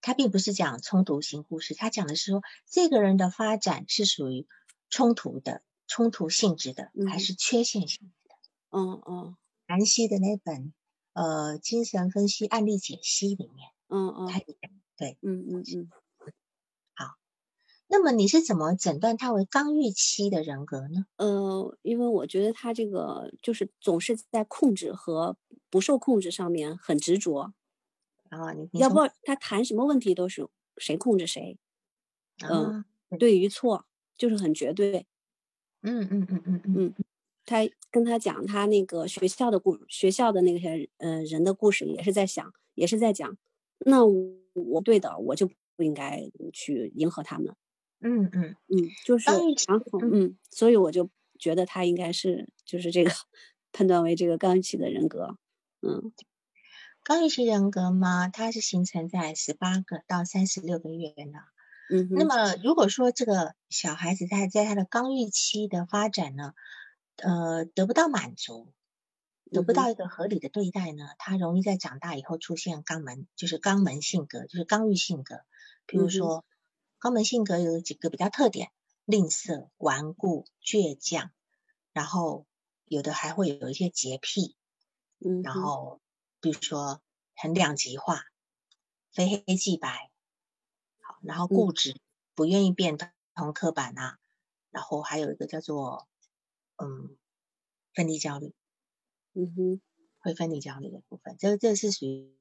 [SPEAKER 1] 他并不是讲冲突型故事，他讲的是说这个人的发展是属于冲突的、冲突性质的，还是缺陷性质的？
[SPEAKER 2] 嗯嗯，
[SPEAKER 1] 南希的那本呃精神分析案例解析里面，
[SPEAKER 2] 嗯嗯，
[SPEAKER 1] 他讲对，
[SPEAKER 2] 嗯嗯嗯。
[SPEAKER 1] 那么你是怎么诊断他为刚预期的人格呢？
[SPEAKER 2] 呃，因为我觉得他这个就是总是在控制和不受控制上面很执着。
[SPEAKER 1] 啊，你
[SPEAKER 2] 要不他谈什么问题都是谁控制谁。
[SPEAKER 1] 嗯，
[SPEAKER 2] 对与错就是很绝对。
[SPEAKER 1] 嗯嗯嗯嗯嗯。
[SPEAKER 2] 他跟他讲他那个学校的故学校的那些呃人的故事，也是在想，也是在讲。那我对的，我就不应该去迎合他们。
[SPEAKER 1] 嗯嗯
[SPEAKER 2] 嗯，就是然后嗯，所以我就觉得他应该是就是这个判断为这个刚预期的人格，嗯，
[SPEAKER 1] 刚预期人格嘛，它是形成在十八个到三十六个月呢。
[SPEAKER 2] 嗯，
[SPEAKER 1] 那么如果说这个小孩子他在他的刚预期的发展呢，呃，得不到满足，得不到一个合理的对待呢，他容易在长大以后出现肛门，就是肛门性格，就是刚预性格，比如说。肛门性格有几个比较特点：吝啬、顽固、倔强，然后有的还会有一些洁癖，
[SPEAKER 2] 嗯，
[SPEAKER 1] 然后比如说很两极化，非黑即白，好，然后固执，不愿意变通刻板啊，然后还有一个叫做嗯分离焦虑，
[SPEAKER 2] 嗯哼，
[SPEAKER 1] 会分离焦虑的部分，这这是属于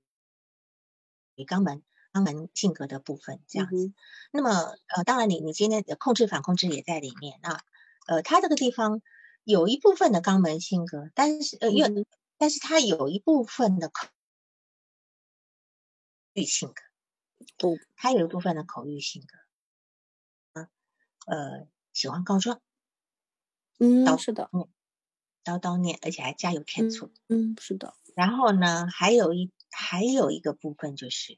[SPEAKER 1] 肛门。肛门性格的部分这样子，那么呃，当然你你今天的控制反控制也在里面啊，呃，他这个地方有一部分的肛门性格，但是呃，因为但是他有一部分的口欲性格，
[SPEAKER 2] 不，
[SPEAKER 1] 他有一部分的口欲性格，啊，呃，喜欢告状，
[SPEAKER 2] 嗯，是的，
[SPEAKER 1] 嗯，叨叨念，而且还加油添醋。
[SPEAKER 2] 嗯，是的。
[SPEAKER 1] 然后呢，还有一还有一个部分就是，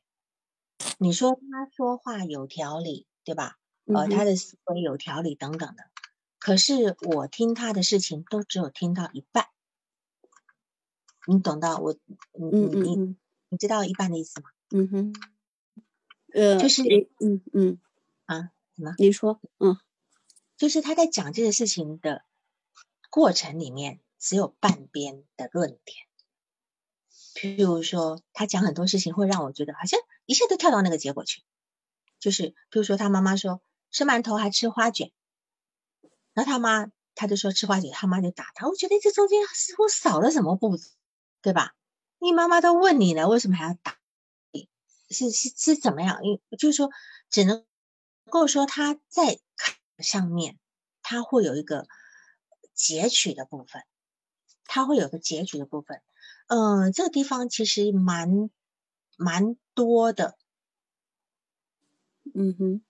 [SPEAKER 1] 你说他说话有条理，对吧？呃，他的思维有条理等等的。可是我听他的事情都只有听到一半，你懂到我？你你你你知道一半的意思吗？
[SPEAKER 2] 嗯哼。呃，
[SPEAKER 1] 就是
[SPEAKER 2] 嗯嗯
[SPEAKER 1] 啊，什么？
[SPEAKER 2] 你说，嗯，
[SPEAKER 1] 就是他在讲这个事情的过程里面，只有半边的论点。譬如说，他讲很多事情会让我觉得好像一下就跳到那个结果去。就是，比如说，他妈妈说吃馒头还吃花卷，然后他妈他就说吃花卷，他妈就打他。我觉得这中间似乎少了什么步子，对吧？你妈妈都问你了，为什么还要打？是是是怎么样？因就是说，只能够说他在上面，他会有一个截取的部分，他会有个截取的部分。嗯，这个地方其实蛮蛮多的。
[SPEAKER 2] 嗯哼，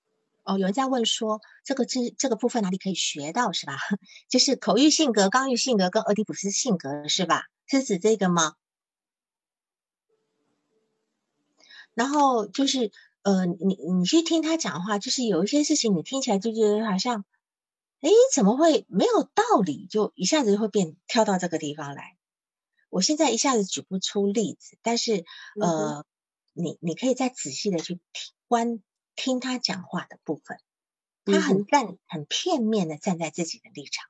[SPEAKER 1] 哦，有人在问说，这个这这个部分哪里可以学到是吧？就是口欲性格、刚欲性格跟俄狄浦斯性格是吧？是指这个吗？然后就是，呃，你你去听他讲话，就是有一些事情你听起来就觉得好像，哎，怎么会没有道理？就一下子就会变跳到这个地方来。我现在一下子举不出例子，但是呃，你你可以再仔细的去听观听他讲话的部分，他很站很片面的站在自己的立场。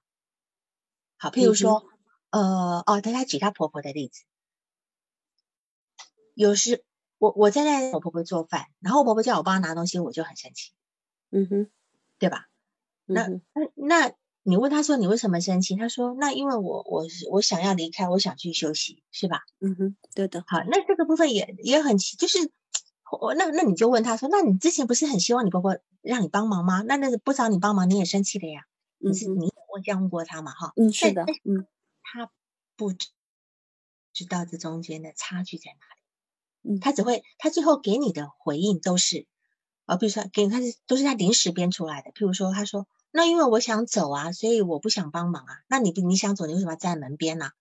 [SPEAKER 1] 好，譬如说，呃，哦，大家举他婆婆的例子，有时我我在那我婆婆做饭，然后我婆婆叫我帮她拿东西，我就很生气，
[SPEAKER 2] 嗯哼，
[SPEAKER 1] 对吧？那那那。你问他说你为什么生气？他说那因为我我我想要离开，我想去休息，是吧？
[SPEAKER 2] 嗯哼，对的。
[SPEAKER 1] 好，那这个部分也也很奇就是我那那你就问他说，那你之前不是很希望你婆婆让你帮忙吗？那那不找你帮忙你也生气的呀？你是你问这样问过他嘛？哈，
[SPEAKER 2] 嗯，是的，嗯，
[SPEAKER 1] 他不知道这中间的差距在哪里，嗯，他只会他最后给你的回应都是，啊，比如说给他是都是他临时编出来的，譬如说他说。那因为我想走啊，所以我不想帮忙啊。那你你想走，你为什么要站在门边呢？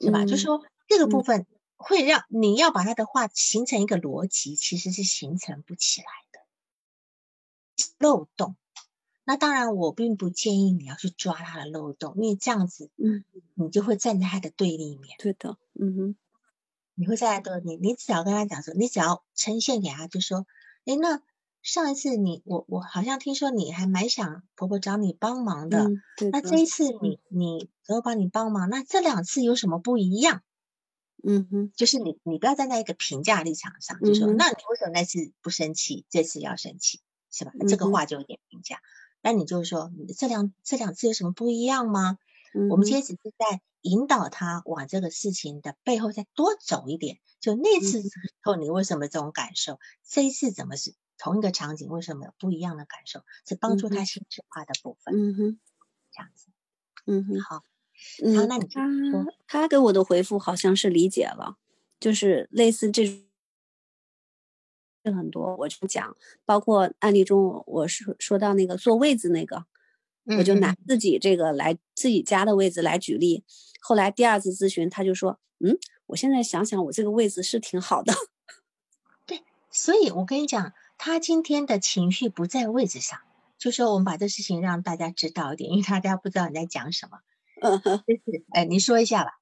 [SPEAKER 1] 是吧？就说这个部分会让你要把他的话形成一个逻辑，其实是形成不起来的漏洞。那当然，我并不建议你要去抓他的漏洞，因为这样子，
[SPEAKER 2] 嗯，
[SPEAKER 1] 你就会站在他的对立面。
[SPEAKER 2] 对的，嗯哼，
[SPEAKER 1] 你会站在对，你你只要跟他讲说，你只要呈现给他，就说，哎，那。上一次你我我好像听说你还蛮想婆婆找你帮忙的，那这一次你你婆婆帮你帮忙，那这两次有什么不一样？
[SPEAKER 2] 嗯哼，
[SPEAKER 1] 就是你你不要站在一个评价立场上，就说那你为什么那次不生气，这次要生气，是吧？这个话就有点评价。那你就说这两这两次有什么不一样吗？我们今天只是在引导他往这个事情的背后再多走一点。就那次之后你为什么这种感受？这一次怎么是？同一个场景为什么有不一样的感受？是帮助他心智化的部分。
[SPEAKER 2] 嗯哼，
[SPEAKER 1] 这样子。
[SPEAKER 2] 嗯哼，
[SPEAKER 1] 好。好，那你
[SPEAKER 2] 他他给我的回复好像是理解了，就是类似这种很多。我就讲，包括案例中，我说说到那个坐位子那个，我就拿自己这个来自己家的位子来举例。后来第二次咨询，他就说：“嗯，我现在想想，我这个位子是挺好的。”
[SPEAKER 1] 对，所以我跟你讲。他今天的情绪不在位置上，就说我们把这事情让大家知道一点，因为大家不知道你在讲什么。
[SPEAKER 2] 嗯哼，
[SPEAKER 1] 就是，哎，你说一下吧。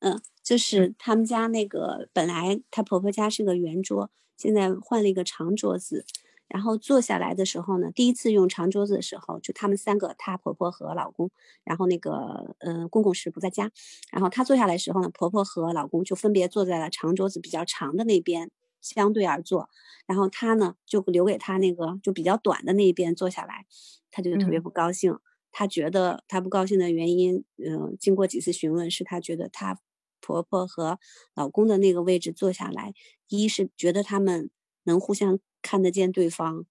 [SPEAKER 2] 嗯，就是他们家那个本来她婆婆家是个圆桌，现在换了一个长桌子。然后坐下来的时候呢，第一次用长桌子的时候，就他们三个，她婆婆和老公，然后那个呃公公是不在家。然后她坐下来的时候呢，婆婆和老公就分别坐在了长桌子比较长的那边。相对而坐，然后他呢就留给他那个就比较短的那一边坐下来，他就特别不高兴。他觉得他不高兴的原因，嗯，经过几次询问，是他觉得他婆婆和老公的那个位置坐下来，一是觉得他们能互相看得见对方，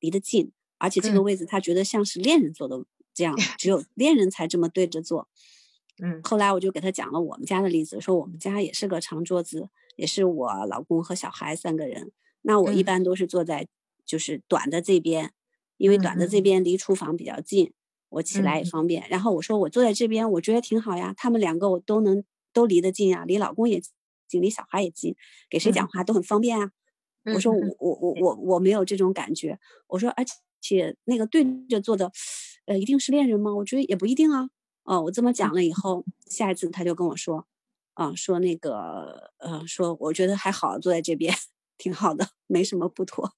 [SPEAKER 2] 离得近，而且这个位置他觉得像是恋人坐的这样，只有恋人才这么对着坐。
[SPEAKER 1] 嗯，
[SPEAKER 2] 后来我就给他讲了我们家的例子，说我们家也是个长桌子，也是我老公和小孩三个人。那我一般都是坐在就是短的这边，因为短的这边离厨房比较近。我起来也方便。然后我说我坐在这边，我觉得挺好呀。他们两个我都能都离得近啊，离老公也近，离小孩也近，给谁讲话都很方便啊。我说我我我我我没有这种感觉。我说而且那个对着坐的，呃，一定是恋人吗？我觉得也不一定啊。哦，我这么讲了以后，下一次他就跟我说，啊，说那个呃，说我觉得还好，坐在这边 挺好的，没什么不妥。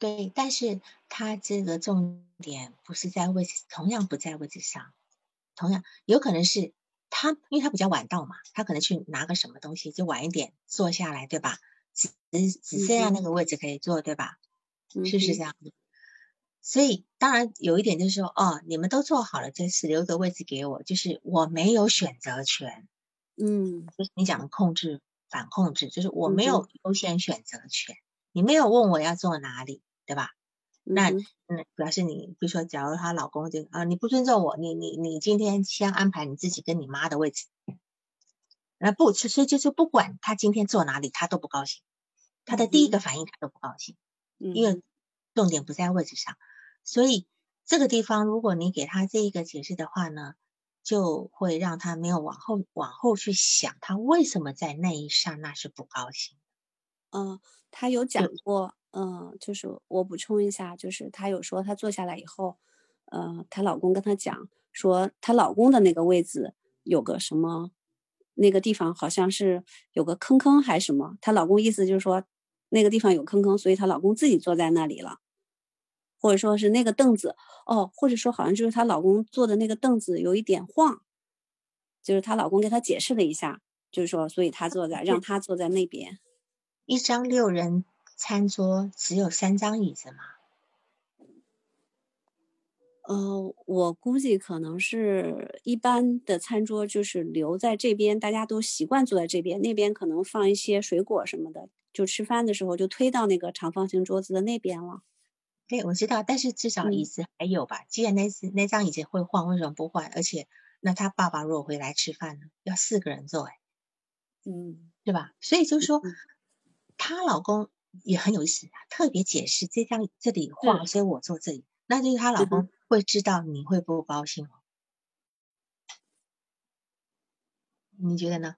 [SPEAKER 1] 对，但是他这个重点不是在位置，同样不在位置上，同样有可能是他，因为他比较晚到嘛，他可能去拿个什么东西，就晚一点坐下来，对吧？只只剩下那个位置可以坐，对吧？是不是这样？所以当然有一点就是说，哦，你们都坐好了，这次留个位置给我，就是我没有选择权。
[SPEAKER 2] 嗯，
[SPEAKER 1] 就是你讲的控制反控制，就是我没有优先选择权，你没有问我要坐哪里。对吧？那嗯，表示你，比如说，假如她老公就啊，你不尊重我，你你你今天先安排你自己跟你妈的位置，那不，所以就是不管他今天坐哪里，他都不高兴。他的第一个反应他都不高兴，因为重点不在位置上。所以这个地方，如果你给他这一个解释的话呢，就会让他没有往后往后去想，他为什么在那一刹那是不高兴。
[SPEAKER 2] 嗯，他有讲过。嗯，就是我补充一下，就是她有说她坐下来以后，呃，她老公跟她讲说，她老公的那个位置有个什么，那个地方好像是有个坑坑还是什么，她老公意思就是说那个地方有坑坑，所以她老公自己坐在那里了，或者说是那个凳子哦，或者说好像就是她老公坐的那个凳子有一点晃，就是她老公给她解释了一下，就是说，所以她坐在让她坐在那边，
[SPEAKER 1] 一张六人。餐桌只有三张椅子吗？
[SPEAKER 2] 呃，我估计可能是一般的餐桌就是留在这边，大家都习惯坐在这边，那边可能放一些水果什么的，就吃饭的时候就推到那个长方形桌子的那边了。
[SPEAKER 1] 对，我知道，但是至少椅子还有吧？既然那那张椅子会换，为什么不换？而且，那他爸爸如果回来吃饭呢？要四个人坐，哎，
[SPEAKER 2] 嗯，
[SPEAKER 1] 对吧？所以就是说，她老公。也很有意思啊，特别解释这张这里晃，所以我坐这里，那就是她老公会知道你会不高兴哦。你觉得呢？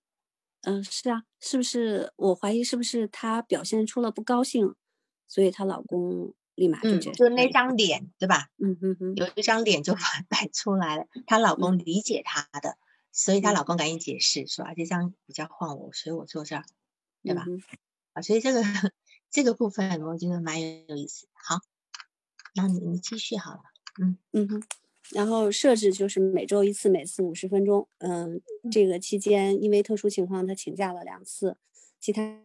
[SPEAKER 2] 嗯，是啊，是不是？我怀疑是不是她表现出了不高兴，所以她老公立马就觉得
[SPEAKER 1] 就那张脸，对吧？
[SPEAKER 2] 嗯嗯嗯，
[SPEAKER 1] 有一张脸就 摆出来了，她老公理解她的，所以她老公赶紧解释说啊，这张比较晃我，所以我坐这儿，对吧？啊，所以这个。这个部分我觉得蛮有意思。好，那你你继续好了。
[SPEAKER 2] 嗯嗯哼，然后设置就是每周一次，每次五十分钟。嗯，这个期间因为特殊情况，他请假了两次，其他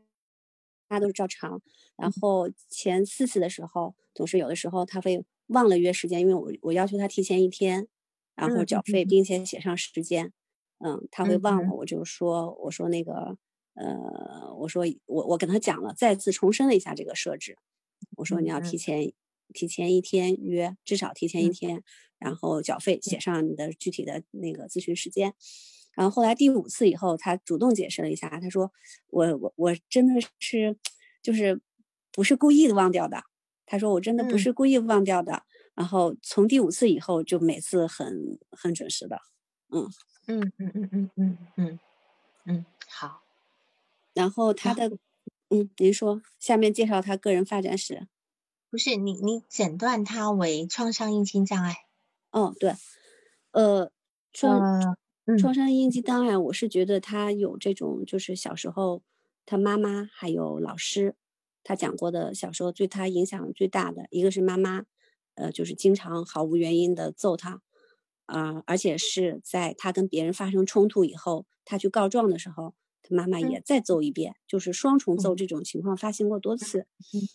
[SPEAKER 2] 他都是照常。然后前四次的时候，总是有的时候他会忘了约时间，因为我我要求他提前一天，然后缴费，并且写上时间。嗯，他会忘了，我就说我说那个。呃，我说我我跟他讲了，再次重申了一下这个设置。我说你要提前提前一天约，至少提前一天，然后缴费，写上你的具体的那个咨询时间。然后后来第五次以后，他主动解释了一下，他说我我我真的是就是不是故意的忘掉的。他说我真的不是故意忘掉的。然后从第五次以后，就每次很很准时的。
[SPEAKER 1] 嗯嗯嗯嗯嗯嗯嗯嗯，好。
[SPEAKER 2] 然后他的，嗯，您说，下面介绍他个人发展史。
[SPEAKER 1] 不是你，你诊断他为创伤应激障碍。
[SPEAKER 2] 哦，对，呃，创创伤应激障碍，我是觉得他有这种，就是小时候他妈妈还有老师，他讲过的小时候对他影响最大的一个是妈妈，呃，就是经常毫无原因的揍他，啊，而且是在他跟别人发生冲突以后，他去告状的时候。他妈妈也再揍一遍，就是双重揍这种情况发生过多次。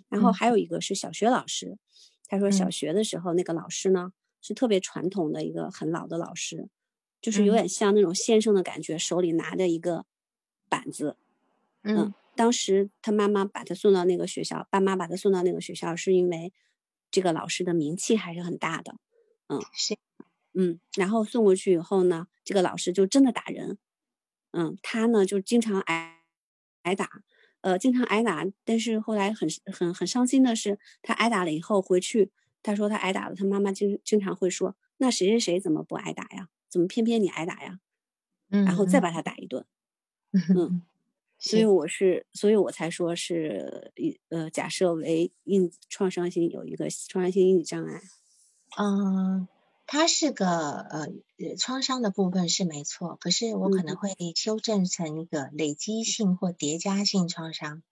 [SPEAKER 2] 然后还有一个是小学老师，他说小学的时候那个老师呢是特别传统的一个很老的老师，就是有点像那种先生的感觉，手里拿着一个板子。嗯，当时他妈妈把他送到那个学校，爸妈把他送到那个学校，是因为这个老师的名气还是很大的。嗯，
[SPEAKER 1] 是，
[SPEAKER 2] 嗯，然后送过去以后呢，这个老师就真的打人。嗯，他呢就经常挨挨打，呃，经常挨打。但是后来很很很伤心的是，他挨打了以后回去，他说他挨打了，他妈妈经经常会说：“那谁谁谁怎么不挨打呀？怎么偏偏你挨打呀？
[SPEAKER 1] 嗯，
[SPEAKER 2] 然后再把他打一顿。嗯，所以我是，所以我才说是，呃，假设为应创伤性有一个创伤性应激障碍。
[SPEAKER 1] 嗯，它是个呃创伤的部分是没错，可是我可能会修正成一个累积性或叠加性创伤。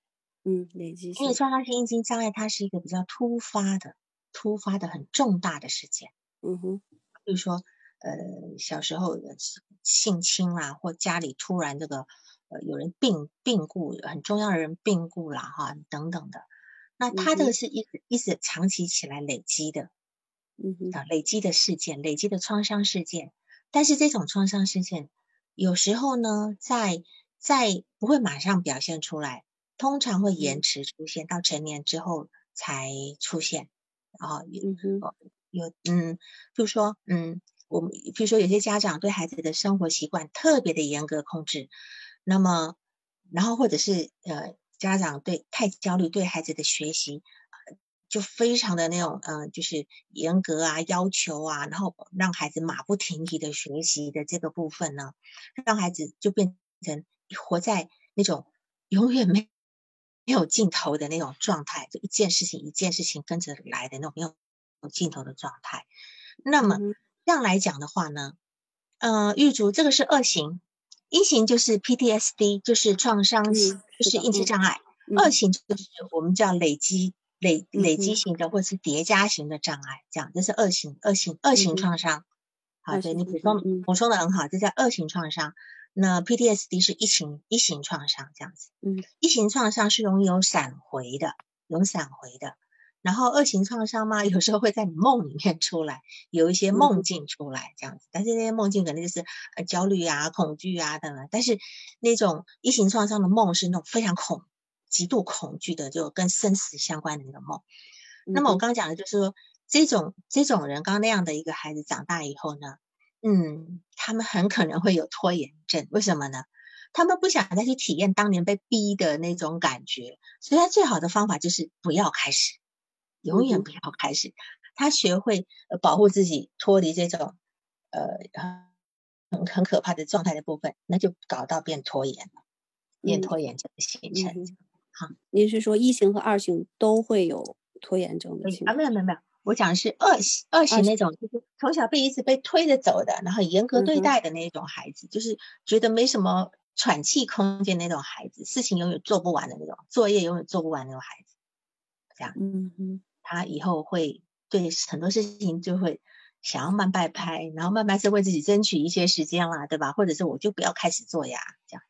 [SPEAKER 2] 嗯，累积性。
[SPEAKER 1] 因为创伤性应激障碍它是一个比较突发的、突发的很重大的事件。
[SPEAKER 2] 嗯哼，
[SPEAKER 1] 比如说呃小时候的性侵啦，或家里突然这个。呃，有人病病故，很重要的人病故了哈，等等的，那他这个是一直一直长期起来累积的，
[SPEAKER 2] 嗯
[SPEAKER 1] 啊，累积的事件，累积的创伤事件，但是这种创伤事件有时候呢，在在不会马上表现出来，通常会延迟出现，到成年之后才出现，啊，有有嗯，就说嗯，我们比如说有些家长对孩子的生活习惯特别的严格控制。那么，然后或者是呃，家长对太焦虑，对孩子的学习就非常的那种呃，就是严格啊，要求啊，然后让孩子马不停蹄的学习的这个部分呢，让孩子就变成活在那种永远没没有尽头的那种状态，就一件事情一件事情跟着来的那种没有尽头的状态。那么样来讲的话呢，呃，玉竹这个是二型。一型就是 PTSD，就是创伤，就是应激障碍；二型就是我们叫累积、累累积型的或者是叠加型的障碍，这样这是二型、二型、二型创伤。好，对你补充补充的很好，这叫二型创伤。那 PTSD 是一型一型创伤，这样子。
[SPEAKER 2] 嗯，
[SPEAKER 1] 一型创伤是容易有闪回的，有闪回的。然后二型创伤嘛，有时候会在你梦里面出来，有一些梦境出来这样子，但是那些梦境可能就是呃焦虑啊、恐惧啊等等。但是那种一型创伤的梦是那种非常恐、极度恐惧的，就跟生死相关的那个梦。那么我刚刚讲的就是说，这种这种人，刚刚那样的一个孩子长大以后呢，嗯，他们很可能会有拖延症。为什么呢？他们不想再去体验当年被逼的那种感觉，所以他最好的方法就是不要开始。永远不要开始，他学会保护自己，脱离这种呃很很可怕的状态的部分，那就搞到变拖延了，变拖延症的形成。好，
[SPEAKER 2] 您是说一型和二型都会有拖延症的情况？
[SPEAKER 1] 啊，没有没有没有，我讲的是二型二型那种，就是从小被一直被推着走的，然后严格对待的那种孩子，就是觉得没什么喘气空间那种孩子，事情永远做不完的那种，作业永远做不完那种孩子，这样。
[SPEAKER 2] 嗯嗯。
[SPEAKER 1] 他以后会对很多事情就会想要慢半拍，然后慢慢是为自己争取一些时间啦，对吧？或者是我就不要开始做呀，这样。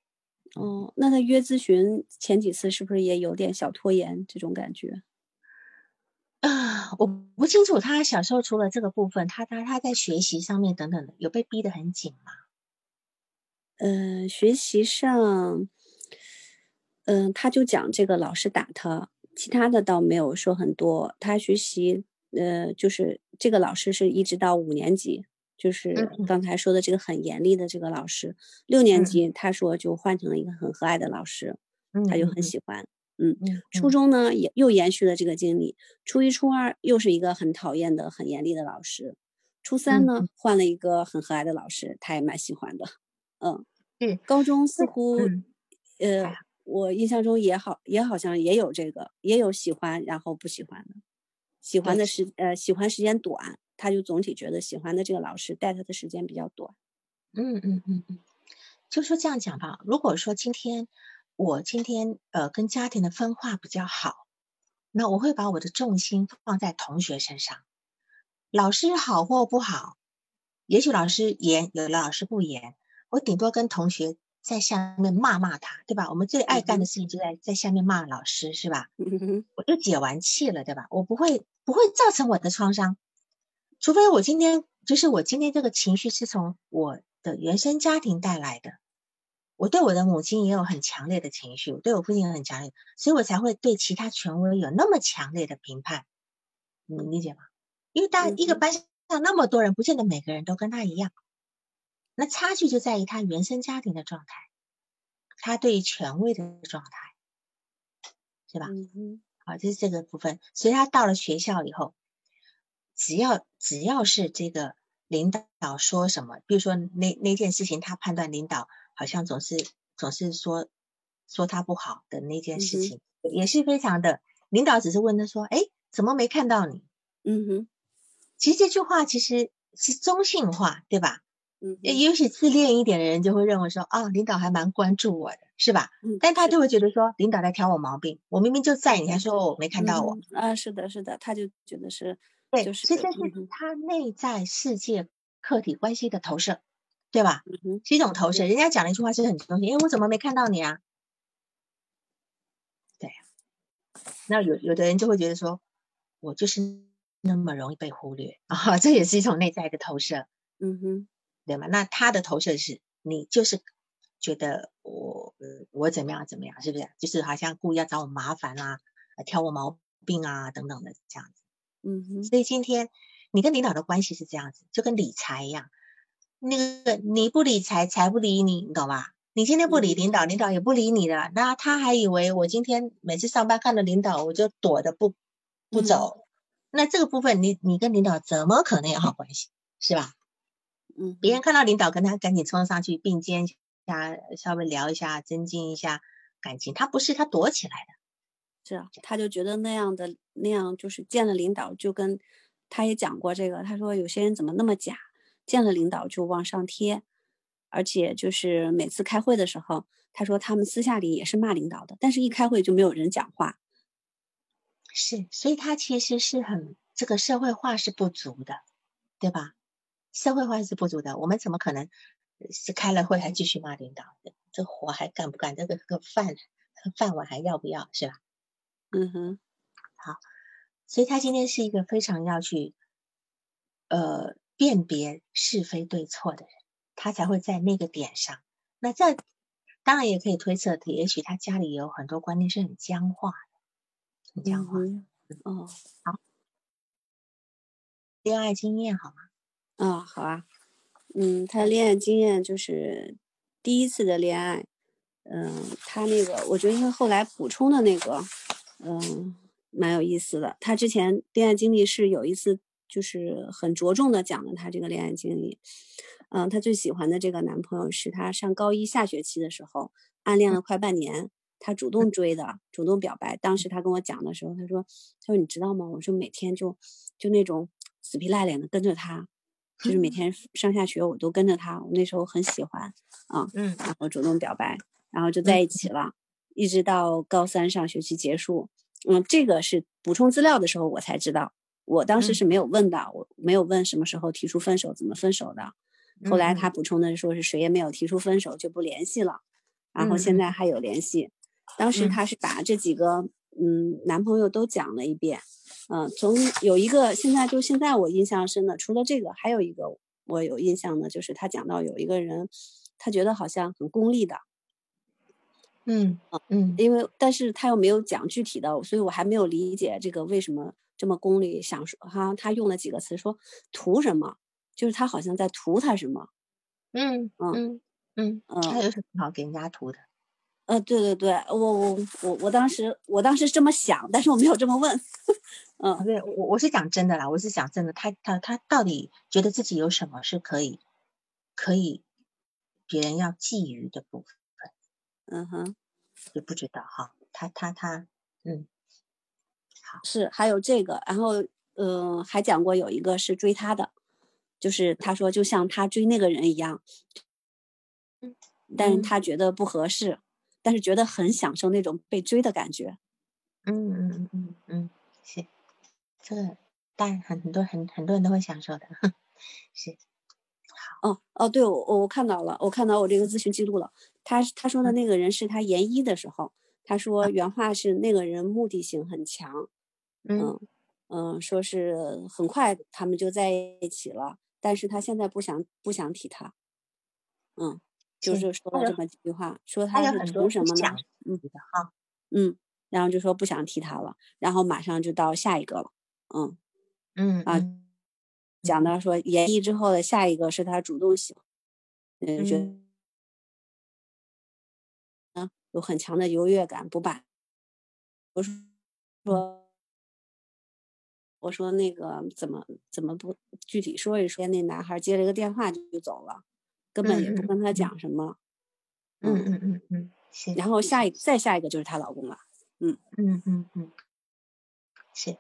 [SPEAKER 2] 哦，那他约咨询前几次是不是也有点小拖延这种感觉？
[SPEAKER 1] 啊，我不清楚他小时候除了这个部分，他他他在学习上面等等的有被逼得很紧吗？
[SPEAKER 2] 嗯，学习上，嗯，他就讲这个老师打他。其他的倒没有说很多，他学习，呃，就是这个老师是一直到五年级，就是刚才说的这个很严厉的这个老师。六年级他说就换成了一个很和蔼的老师，他就很喜欢。嗯，初中呢也又延续了这个经历，初一、初二又是一个很讨厌的、很严厉的老师，初三呢换了一个很和蔼的老师，他也蛮喜欢的。嗯，高中似乎，呃。我印象中也好，也好像也有这个，也有喜欢然后不喜欢的，喜欢的时呃喜欢时间短，他就总体觉得喜欢的这个老师带他的时间比较短。
[SPEAKER 1] 嗯嗯嗯嗯，就说这样讲吧。如果说今天我今天呃跟家庭的分化比较好，那我会把我的重心放在同学身上，老师好或不好，也许老师严，有的老师不严，我顶多跟同学。在下面骂骂他，对吧？我们最爱干的事情就在在下面骂老师，是吧？我就解完气了，对吧？我不会不会造成我的创伤，除非我今天就是我今天这个情绪是从我的原生家庭带来的。我对我的母亲也有很强烈的情绪，我对我父亲也很强烈，所以我才会对其他权威有那么强烈的评判。你理解吗？因为大一个班上那么多人，不见得每个人都跟他一样。那差距就在于他原生家庭的状态，他对权威的状态，是吧？
[SPEAKER 2] 嗯嗯。
[SPEAKER 1] 好，这是这个部分。所以他到了学校以后，只要只要是这个领导说什么，比如说那那件事情，他判断领导好像总是总是说说他不好的那件事情，也是非常的。领导只是问他说：“哎，怎么没看到你？”
[SPEAKER 2] 嗯哼，
[SPEAKER 1] 其实这句话其实是中性化，对吧？
[SPEAKER 2] 嗯，
[SPEAKER 1] 也许自恋一点的人就会认为说：“啊，领导还蛮关注我的，是吧？”
[SPEAKER 2] 嗯，
[SPEAKER 1] 但他就会觉得说：“领导在挑我毛病，我明明就在，你还说我没看到我。”
[SPEAKER 2] 啊，是的，是的，他就觉得是，
[SPEAKER 1] 对，
[SPEAKER 2] 就是，
[SPEAKER 1] 所以这是他内在世界客体关系的投射，对吧？
[SPEAKER 2] 嗯哼，
[SPEAKER 1] 是一种投射。人家讲了一句话是很中性，哎，我怎么没看到你啊？对，那有有的人就会觉得说，我就是那么容易被忽略啊，这也是一种内在的投射。
[SPEAKER 2] 嗯哼。
[SPEAKER 1] 对吗？那他的投射是你就是觉得我我怎么样怎么样，是不是？就是好像故意要找我麻烦啊，挑我毛病啊等等的这样子。
[SPEAKER 2] 嗯哼。
[SPEAKER 1] 所以今天你跟领导的关系是这样子，就跟理财一样，那个你不理财，财不理你，你懂吧？你今天不理领导，领导也不理你了，那他还以为我今天每次上班看到领导，我就躲着不不走。那这个部分，你你跟领导怎么可能有好关系，是吧？
[SPEAKER 2] 嗯，
[SPEAKER 1] 别人看到领导跟他赶紧冲上去并肩一下，稍微聊一下，增进一下感情。他不是，他躲起来的。
[SPEAKER 2] 是啊，他就觉得那样的那样就是见了领导就跟他也讲过这个，他说有些人怎么那么假，见了领导就往上贴，而且就是每次开会的时候，他说他们私下里也是骂领导的，但是一开会就没有人讲话。
[SPEAKER 1] 是，所以他其实是很这个社会化是不足的，对吧？社会化是不足的，我们怎么可能是开了会还继续骂领导？这活还干不干？这个个饭饭碗还要不要？是吧？
[SPEAKER 2] 嗯哼，
[SPEAKER 1] 好，所以他今天是一个非常要去呃辨别是非对错的人，他才会在那个点上。那这当然也可以推测，也许他家里有很多观念是很僵化的，很僵化。
[SPEAKER 2] 哦，
[SPEAKER 1] 好，恋爱经验好吗？
[SPEAKER 2] 啊，好啊，嗯，他恋爱经验就是第一次的恋爱，嗯，他那个我觉得他后来补充的那个，嗯，蛮有意思的。他之前恋爱经历是有一次就是很着重的讲了他这个恋爱经历，嗯，他最喜欢的这个男朋友是他上高一下学期的时候暗恋了快半年，他主动追的，主动表白。当时他跟我讲的时候，他说，他说你知道吗？我说每天就就那种死皮赖脸的跟着他。就是每天上下学我都跟着他，我那时候很喜欢啊，
[SPEAKER 1] 嗯，
[SPEAKER 2] 然后主动表白，然后就在一起了，一直到高三上学期结束。嗯，这个是补充资料的时候我才知道，我当时是没有问的，我没有问什么时候提出分手，怎么分手的。后来他补充的说是谁也没有提出分手就不联系了，然后现在还有联系。当时他是把这几个嗯男朋友都讲了一遍。嗯，从有一个现在就现在我印象深的，除了这个，还有一个我有印象的，就是他讲到有一个人，他觉得好像很功利的，
[SPEAKER 1] 嗯嗯，
[SPEAKER 2] 因为但是他又没有讲具体的，所以我还没有理解这个为什么这么功利。想说哈，他用了几个词说图什么，就是他好像在图他什么，
[SPEAKER 1] 嗯嗯嗯嗯，他有什么好给人家图的？
[SPEAKER 2] 呃，对对对，我我我我当时我当时这么想，但是我没有这么问。嗯，
[SPEAKER 1] 对我我是讲真的啦，我是讲真的，他他他到底觉得自己有什么是可以可以别人要觊觎的部分？
[SPEAKER 2] 嗯哼，
[SPEAKER 1] 也不知道哈，他他他，嗯，好
[SPEAKER 2] 是还有这个，然后嗯还讲过有一个是追他的，就是他说就像他追那个人一样，但是他觉得不合适。但是觉得很享受那种被追的感觉，
[SPEAKER 1] 嗯嗯嗯嗯嗯，是，这个但很很多很很多人都会享受的，是，
[SPEAKER 2] 好，哦哦，对我我看到了，我看到我这个咨询记录了，他他说的那个人是他研一的时候，他说原话是那个人目的性很强，嗯嗯，说是很快他们就在一起了，但是他现在不想不想提他，嗯。就是说了这么几句话，说他是图什么呢？
[SPEAKER 1] 嗯，好，
[SPEAKER 2] 嗯，然后就说不想提他了，然后马上就到下一个了，
[SPEAKER 1] 嗯嗯
[SPEAKER 2] 啊，讲到说演绎之后的下一个是他主动喜欢，嗯，觉得嗯有很强的优越感，不把，不是说我说那个怎么怎么不具体说一说？那男孩接了一个电话就走了，根本也不跟他讲什么。
[SPEAKER 1] 嗯嗯嗯嗯，
[SPEAKER 2] 然后下一再下一个就是她老公了。
[SPEAKER 1] 嗯嗯嗯嗯，是，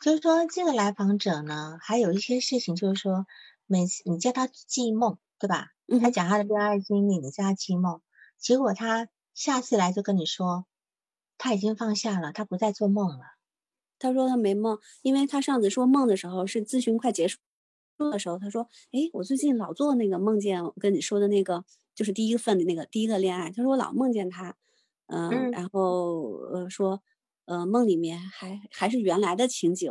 [SPEAKER 1] 就是说这个来访者呢，还有一些事情，就是说每次你叫他记梦，对吧？他讲他的恋爱经历，你叫他记梦，结果他下次来就跟你说，他已经放下了，他不再做梦了。
[SPEAKER 2] 他说他没梦，因为他上次说梦的时候是咨询快结束的时候，他说：“哎，我最近老做那个梦见跟你说的那个，就是第一份的那个第一个恋爱。”他说我老梦见他。嗯，然后呃说，呃梦里面还还是原来的情景，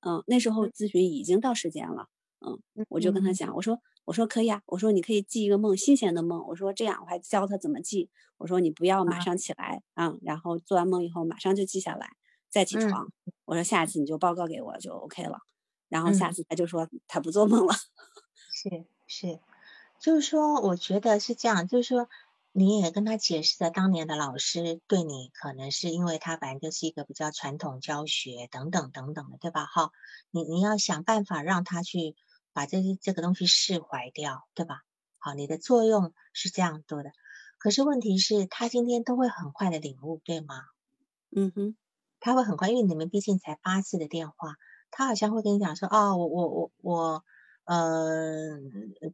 [SPEAKER 2] 嗯，那时候咨询已经到时间了，嗯，我就跟他讲，我说我说可以啊，我说你可以记一个梦，新鲜的梦，我说这样我还教他怎么记，我说你不要马上起来啊，然后做完梦以后马上就记下来，再起床，我说下次你就报告给我就 OK 了，然后下次他就说他不做梦了，
[SPEAKER 1] 是是，就是说我觉得是这样，就是说。你也跟他解释了，当年的老师对你可能是因为他本来就是一个比较传统教学等等等等的，对吧？哈，你你要想办法让他去把这些这个东西释怀掉，对吧？好，你的作用是这样做的，可是问题是，他今天都会很快的领悟，对吗？
[SPEAKER 2] 嗯哼，
[SPEAKER 1] 他会很快，因为你们毕竟才八次的电话，他好像会跟你讲说，哦，我我我我。呃，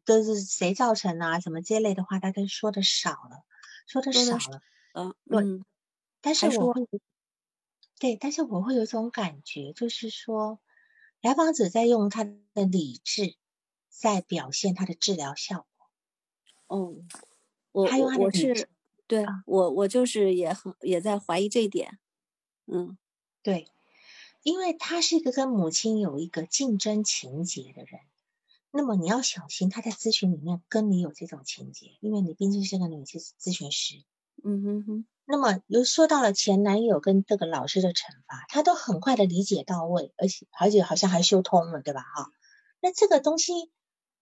[SPEAKER 1] 都是谁造成啊？什么这类的话，他都说的少了，说的少了。
[SPEAKER 2] 嗯，对。
[SPEAKER 1] 但是我会，对，但是我会有一种感觉，就是说，来访者在用他的理智在表现他的治疗效果。
[SPEAKER 2] 哦，我我是对我我就是也很也在怀疑这一点。嗯，
[SPEAKER 1] 对，因为他是一个跟母亲有一个竞争情节的人。那么你要小心，他在咨询里面跟你有这种情节，因为你毕竟是个女咨咨询师。
[SPEAKER 2] 嗯哼哼。
[SPEAKER 1] 那么又说到了前男友跟这个老师的惩罚，他都很快的理解到位，而且而且好像还修通了，对吧？哈，那这个东西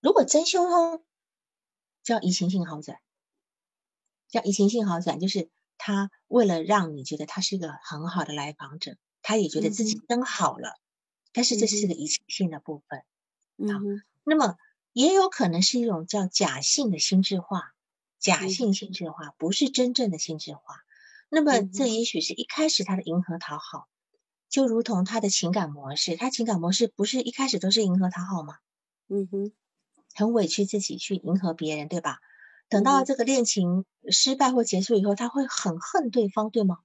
[SPEAKER 1] 如果真修通，叫移情性好转，叫移情性好转，就是他为了让你觉得他是一个很好的来访者，他也觉得自己真好了，但是这是个一次性的部分。
[SPEAKER 2] 嗯。
[SPEAKER 1] 那么也有可能是一种叫假性的心智化，假性心智化不是真正的心智化。那么这也许是一开始他的迎合讨好，就如同他的情感模式，他情感模式不是一开始都是迎合讨好吗？
[SPEAKER 2] 嗯哼，
[SPEAKER 1] 很委屈自己去迎合别人，对吧？等到这个恋情失败或结束以后，他会很恨对方，对吗？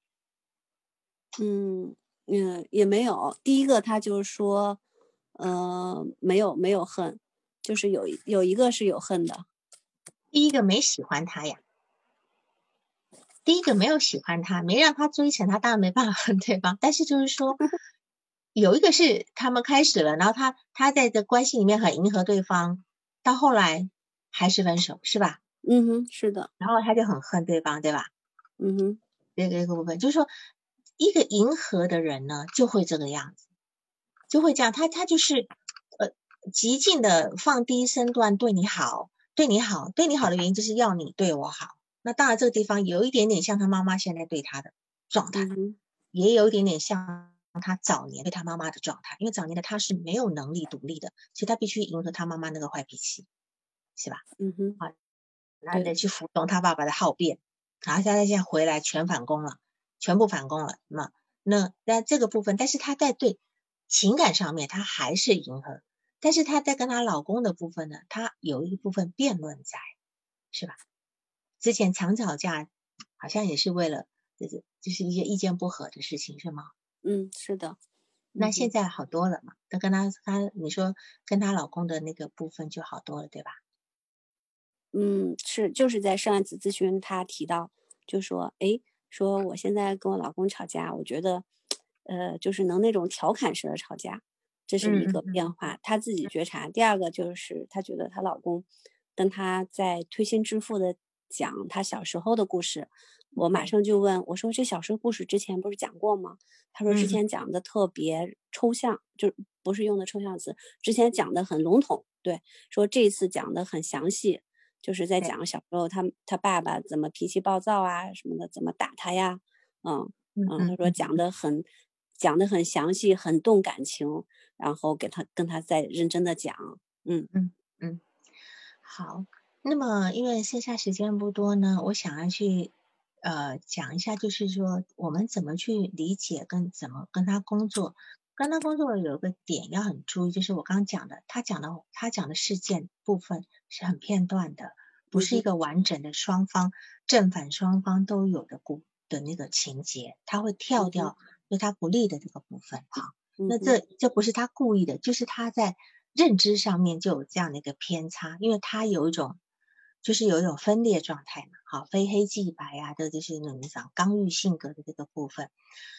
[SPEAKER 2] 嗯嗯，也没有。第一个他就是说，呃，没有没有恨。就是有有一个是有恨的，
[SPEAKER 1] 第一个没喜欢他呀，第一个没有喜欢他，没让他追成，他当然没办法恨对方。但是就是说，有一个是他们开始了，然后他他在这关系里面很迎合对方，到后来还是分手，是吧？
[SPEAKER 2] 嗯哼，是的。
[SPEAKER 1] 然后他就很恨对方，对吧？
[SPEAKER 2] 嗯哼，
[SPEAKER 1] 这个这个部分就是说，一个迎合的人呢，就会这个样子，就会这样，他他就是呃。极尽的放低身段对你好，对你好，对你好的原因就是要你对我好。那当然，这个地方有一点点像他妈妈现在对他的状态，也有一点点像他早年对他妈妈的状态。因为早年的他是没有能力独立的，所以他必须迎合他妈妈那个坏脾气，是吧？
[SPEAKER 2] 嗯哼，
[SPEAKER 1] 好，然后得去服从他爸爸的好变，然后现在现在回来全反攻了，全部反攻了。那那那这个部分，但是她在对情感上面，她还是迎合。但是她在跟她老公的部分呢，她有一部分辩论在，是吧？之前常吵架，好像也是为了就是就是一些意见不合的事情，是吗？
[SPEAKER 2] 嗯，是的。
[SPEAKER 1] 那现在好多了嘛？她跟她她你说跟她老公的那个部分就好多了，对吧？
[SPEAKER 2] 嗯，是就是在上一次咨询，她提到就说，哎，说我现在跟我老公吵架，我觉得，呃，就是能那种调侃式的吵架。这是一个变化，她自己觉察。第二个就是她觉得她老公跟她在推心置腹的讲她小时候的故事，我马上就问我说：“这小时候故事之前不是讲过吗？”她说：“之前讲的特别抽象，就不是用的抽象词，之前讲的很笼统。”对，说这次讲的很详细，就是在讲小时候他他爸爸怎么脾气暴躁啊什么的，怎么打他呀？嗯嗯，他说讲的很。讲的很详细，很动感情，然后给他跟他再认真的讲。
[SPEAKER 1] 嗯嗯嗯，好。那么因为线下时间不多呢，我想要去呃讲一下，就是说我们怎么去理解跟怎么跟他工作。跟他工作有一个点要很注意，就是我刚刚讲的，他讲的他讲的事件部分是很片段的，不是一个完整的双方正反双方都有的故的那个情节，他会跳掉对他不利的这个部分哈。那这这不是他故意的，就是他在认知上面就有这样的一个偏差，因为他有一种就是有一种分裂状态嘛，好，非黑即白啊，这就是那种讲刚欲性格的这个部分。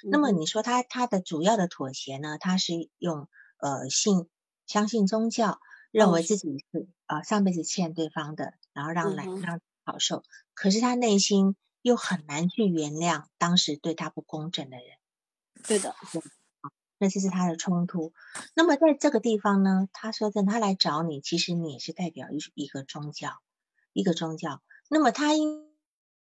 [SPEAKER 1] 那么你说他他的主要的妥协呢？他是用呃信相信宗教，认为自己是啊上辈子欠对方的，然后让来让好受。可是他内心又很难去原谅当时对他不公正的人。
[SPEAKER 2] 对的，
[SPEAKER 1] 那这是他的冲突。那么在这个地方呢，他说的他来找你，其实你也是代表一一个宗教，一个宗教。那么他因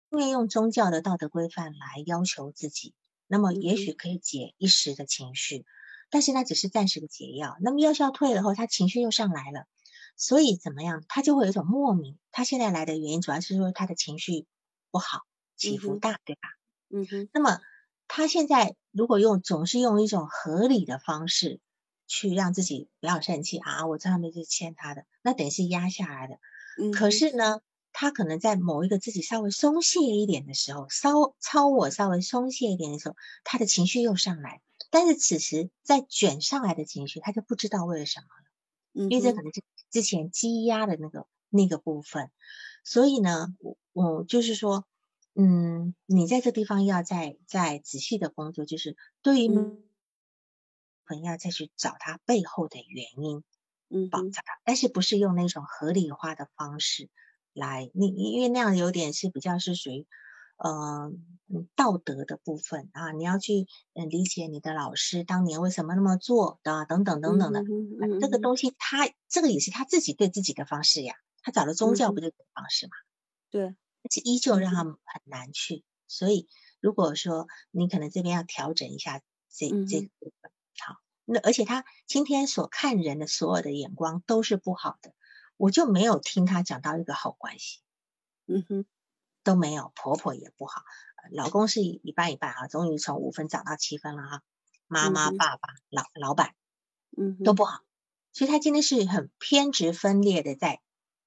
[SPEAKER 1] 因为用宗教的道德规范来要求自己。那么也许可以解一时的情绪，但是它只是暂时的解药。那么药效退了后，他情绪又上来了，所以怎么样？他就会有一种莫名。他现在来的原因主要是说他的情绪不好，起伏大，对吧？
[SPEAKER 2] 嗯哼。
[SPEAKER 1] 那么他现在如果用总是用一种合理的方式去让自己不要生气啊，我这上面是欠他的，那等于是压下来的。
[SPEAKER 2] 嗯。
[SPEAKER 1] 可是呢？他可能在某一个自己稍微松懈一点的时候，稍超我稍微松懈一点的时候，他的情绪又上来。但是此时在卷上来的情绪，他就不知道为了什么了，因为这可能是之前积压的那个那个部分。所以呢，我我就是说，嗯，你在这地方要再再仔细的工作，就是对于可能要再去找他背后的原因，
[SPEAKER 2] 嗯，
[SPEAKER 1] 帮他，但是不是用那种合理化的方式。来，你因为那样有点是比较是属于，呃，道德的部分啊，你要去嗯理解你的老师当年为什么那么做的等等等等的，这个东西他这个也是他自己对自己的方式呀，他找了宗教不就方式嘛？
[SPEAKER 2] 对，
[SPEAKER 1] 而且依旧让他们很难去，所以如果说你可能这边要调整一下这这个部分，好，那而且他今天所看人的所有的眼光都是不好的。我就没有听他讲到一个好关系，
[SPEAKER 2] 嗯哼，
[SPEAKER 1] 都没有，婆婆也不好，老公是一半一半啊，终于从五分涨到七分了哈，妈妈、爸爸、老老板，
[SPEAKER 2] 嗯，
[SPEAKER 1] 都不好，所以他今天是很偏执分裂的在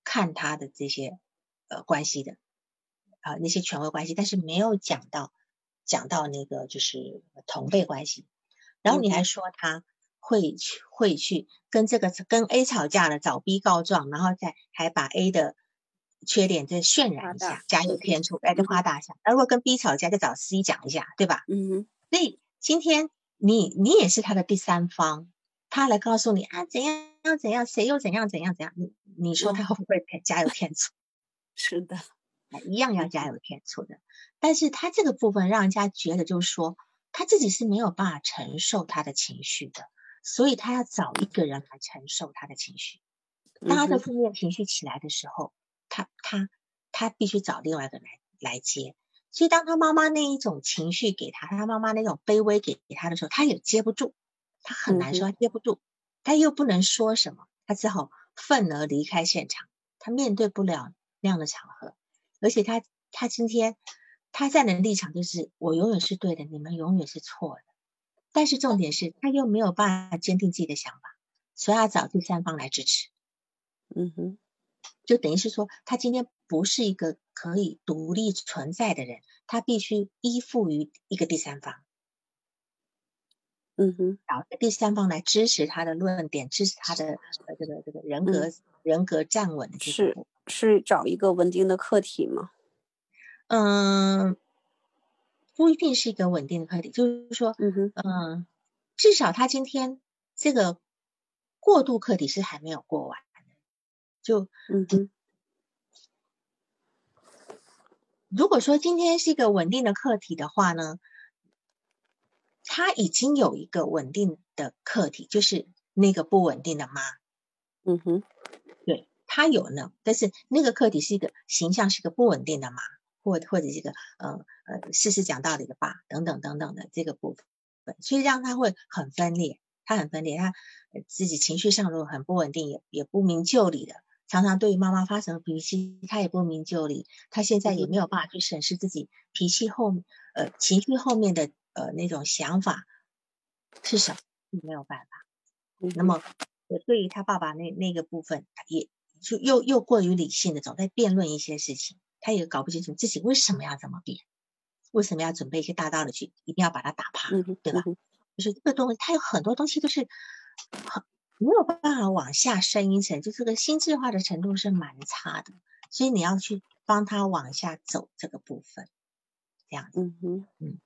[SPEAKER 1] 看他的这些呃关系的啊那些权威关系，但是没有讲到讲到那个就是同辈关系，然后你还说他。会去会去跟这个跟 A 吵架了，找 B 告状，然后再还把 A 的缺点再渲染一下，加油添醋，哎，就夸大一下。那如果跟 B 吵架，再找 C 讲一下，对吧？
[SPEAKER 2] 嗯。
[SPEAKER 1] 所以今天你你也是他的第三方，他来告诉你啊，怎样怎样，谁又怎样怎样怎样，你你说他会不会加油添醋？
[SPEAKER 2] 是的，
[SPEAKER 1] 一样要加油添醋的。但是他这个部分让人家觉得就是说，他自己是没有办法承受他的情绪的。所以他要找一个人来承受他的情绪，当他的负面情绪起来的时候，他他他必须找另外一个来来接。所以当他妈妈那一种情绪给他，他妈妈那种卑微给给他的时候，他也接不住，他很难说，他接不住，他又不能说什么，他只好愤而离开现场。他面对不了那样的场合，而且他他今天他站的立场就是我永远是对的，你们永远是错的。但是重点是他又没有办法坚定自己的想法，所以要找第三方来支持。
[SPEAKER 2] 嗯哼，
[SPEAKER 1] 就等于是说，他今天不是一个可以独立存在的人，他必须依附于一个第三方。
[SPEAKER 2] 嗯哼，
[SPEAKER 1] 找第三方来支持他的论点，支持他的呃这个这个人格人格站稳。
[SPEAKER 2] 是是找一个稳定的客体吗？
[SPEAKER 1] 嗯。不一定是一个稳定的课题，就是说，
[SPEAKER 2] 嗯哼，
[SPEAKER 1] 嗯，至少他今天这个过渡课题是还没有过完的，就，
[SPEAKER 2] 嗯哼，
[SPEAKER 1] 如果说今天是一个稳定的课题的话呢，他已经有一个稳定的课题，就是那个不稳定的妈，
[SPEAKER 2] 嗯哼，
[SPEAKER 1] 对他有呢，但是那个课题是一个形象，是个不稳定的妈。或或者这个呃呃事实讲道理的爸等等等等的这个部分，所以让他会很分裂，他很分裂，他自己情绪上如果很不稳定，也也不明就里的，常常对于妈妈发什么脾气，他也不明就里，他现在也没有办法去审视自己脾气后呃情绪后面的呃那种想法是什么，没有办法。那么对于他爸爸那那个部分，也就又又过于理性的总在辩论一些事情，他也搞不清楚自己为什么要这么变。为什么要准备一些大道理去，一定要把它打趴，对吧？就是这个东西，它有很多东西都是很没有办法往下深一层，就这个心智化的程度是蛮差的，所以你要去帮他往下走这个部分，这样子。嗯哼，嗯。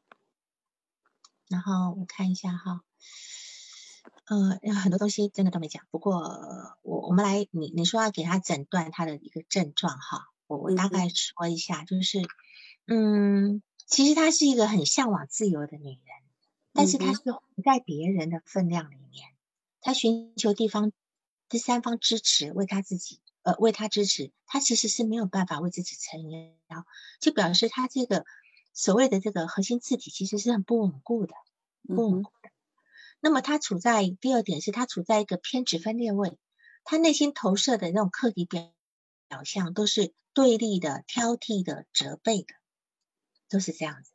[SPEAKER 1] 然后我看一下哈，呃，很多东西真的都没讲，不过我我们来，你你说要给他诊断他的一个症状哈，我我大概说一下，就是嗯。其实她是一个很向往自由的女人，但是她是活在别人的分量里面，她寻求地方第三方支持，为她自己呃为她支持，她其实是没有办法为自己撑腰，就表示她这个所谓的这个核心字体其实是很不稳固的，不稳固的。那么她处在第二点是她处在一个偏执分裂位，她内心投射的那种课题表表象都是对立的、挑剔的、责备的。都是这样子，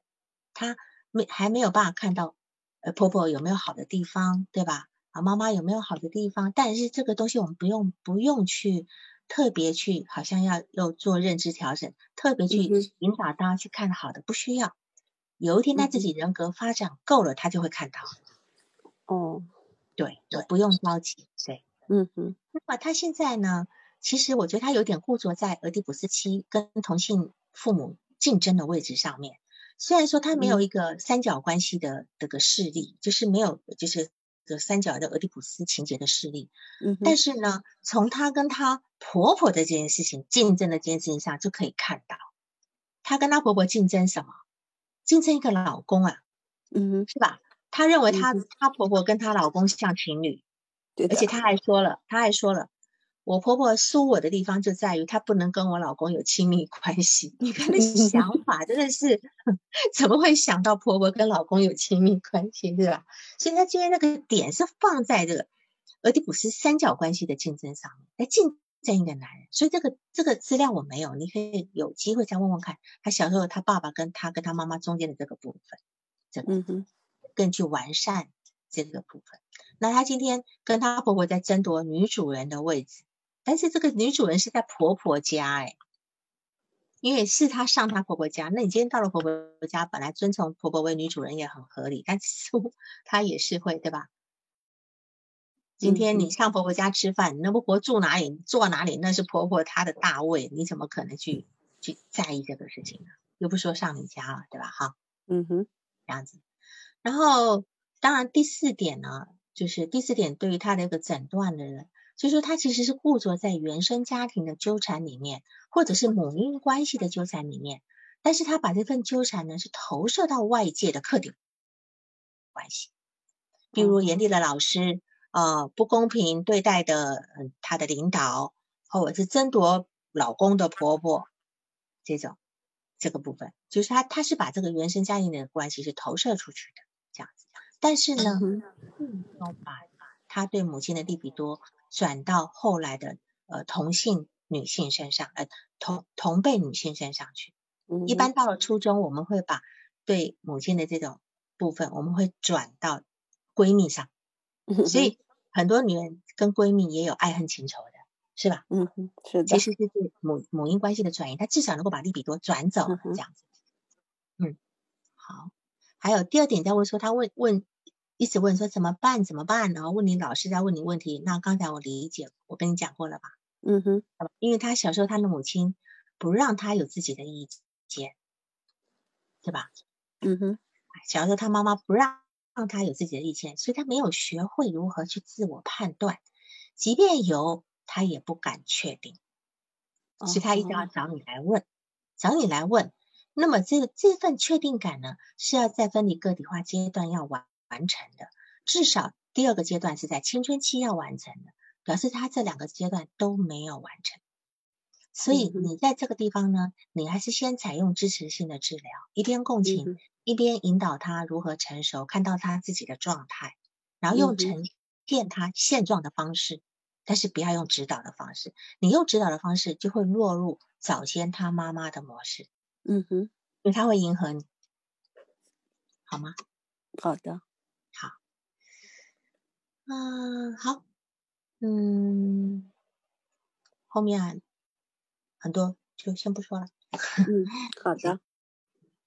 [SPEAKER 1] 他没还没有办法看到，呃，婆婆有没有好的地方，对吧？啊，妈妈有没有好的地方？但是这个东西我们不用不用去特别去，好像要要做认知调整，特别去引导大家去看好的，不需要。有一天他自己人格发展够了，他就会看到。
[SPEAKER 2] 哦，
[SPEAKER 1] 对对，不用着急，对，
[SPEAKER 2] 嗯哼。
[SPEAKER 1] 那么他现在呢？其实我觉得他有点固着在俄狄浦斯期跟同性父母。竞争的位置上面，虽然说他没有一个三角关系的这个势力，就是没有就是个三角的俄狄浦斯情节的势力，嗯，但是呢，从她跟她婆婆的这件事情竞争的这件事情上就可以看到，她跟她婆婆竞争什么？竞争一个老公啊，
[SPEAKER 2] 嗯，
[SPEAKER 1] 是吧？她认为他他婆婆跟她老公像情侣，
[SPEAKER 2] 对，
[SPEAKER 1] 而且她还说了，她还说了。我婆婆输我的地方就在于她不能跟我老公有亲密关系。你看那想 法真的是，怎么会想到婆婆跟老公有亲密关系，对吧？所以她今天那个点是放在这个俄狄浦斯三角关系的竞争上面，来竞争一个男人。所以这个这个资料我没有，你可以有机会再问问看，他小时候他爸爸跟他跟他妈妈中间的这个部分，这个更去完善这个部分。那她今天跟她婆婆在争夺女主人的位置。但是这个女主人是在婆婆家哎，因为是她上她婆婆家。那你今天到了婆婆家，本来尊崇婆婆为女主人也很合理，但是她也是会对吧？今天你上婆婆家吃饭，那婆婆住哪里坐哪里，那是婆婆她的大位，你怎么可能去去在意这个事情呢？又不说上你家了，对吧？哈，
[SPEAKER 2] 嗯哼，
[SPEAKER 1] 这样子。然后当然第四点呢，就是第四点对于他的一个诊断的人。就说他其实是固着在原生家庭的纠缠里面，或者是母婴关系的纠缠里面，但是他把这份纠缠呢是投射到外界的客体关系，比如严厉的老师，呃，不公平对待的嗯他的领导，或者是争夺老公的婆婆这种这个部分，就是他他是把这个原生家庭的关系是投射出去的这样子，但是呢，嗯，要把他对母亲的利比多。转到后来的呃同性女性身上，呃同同辈女性身上去。一般到了初中，我们会把对母亲的这种部分，我们会转到闺蜜上。所以很多女人跟闺蜜也有爱恨情仇的，是吧？
[SPEAKER 2] 嗯，是的。
[SPEAKER 1] 其实就是母母婴关系的转移，她至少能够把利比多转走这样子。嗯，好。还有第二点在问说，他问问。一直问说怎么办怎么办然后问你老师在问你问题。那刚才我理解，我跟你讲过了吧？
[SPEAKER 2] 嗯哼，
[SPEAKER 1] 因为他小时候他的母亲不让他有自己的意见，对吧？
[SPEAKER 2] 嗯哼，
[SPEAKER 1] 小时候他妈妈不让让他有自己的意见，所以他没有学会如何去自我判断，即便有他也不敢确定，所以他一定要找你来问，找你来问。那么这个这份确定感呢，是要在分离个体化阶段要完。完成的，至少第二个阶段是在青春期要完成的，表示他这两个阶段都没有完成。所以你在这个地方呢，你还是先采用支持性的治疗，一边共情，一边引导他如何成熟，看到他自己的状态，然后用呈现他现状的方式，但是不要用指导的方式。你用指导的方式，就会落入早先他妈妈的模式。
[SPEAKER 2] 嗯哼，
[SPEAKER 1] 因为他会迎合你，好吗？
[SPEAKER 2] 好的，
[SPEAKER 1] 好。嗯，好。嗯，后面很多就先不说了。
[SPEAKER 2] 嗯，好的。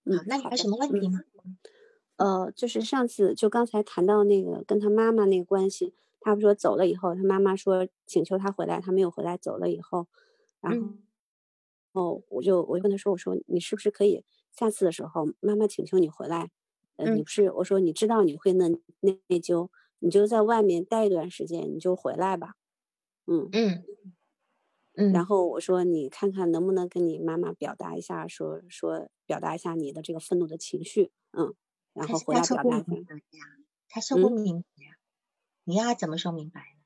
[SPEAKER 1] 嗯，那你还有什么问题吗？
[SPEAKER 2] 呃，就是上次就刚才谈到那个跟他妈妈那个关系，他不说走了以后，他妈妈说请求他回来，他没有回来，走了以后，然后，哦，我就我就跟他说，我说你是不是可以下次的时候，妈妈请求你回来，呃，你不是我说你知道你会内内内疚，你就在外面待一段时间，你就回来吧，
[SPEAKER 1] 嗯嗯。嗯，
[SPEAKER 2] 然后我说你看看能不能跟你妈妈表达一下，说说表达一下你的这个愤怒的情绪，嗯，然后回来表达一下。
[SPEAKER 1] 他说不明白呀，你要他怎么说明白呢？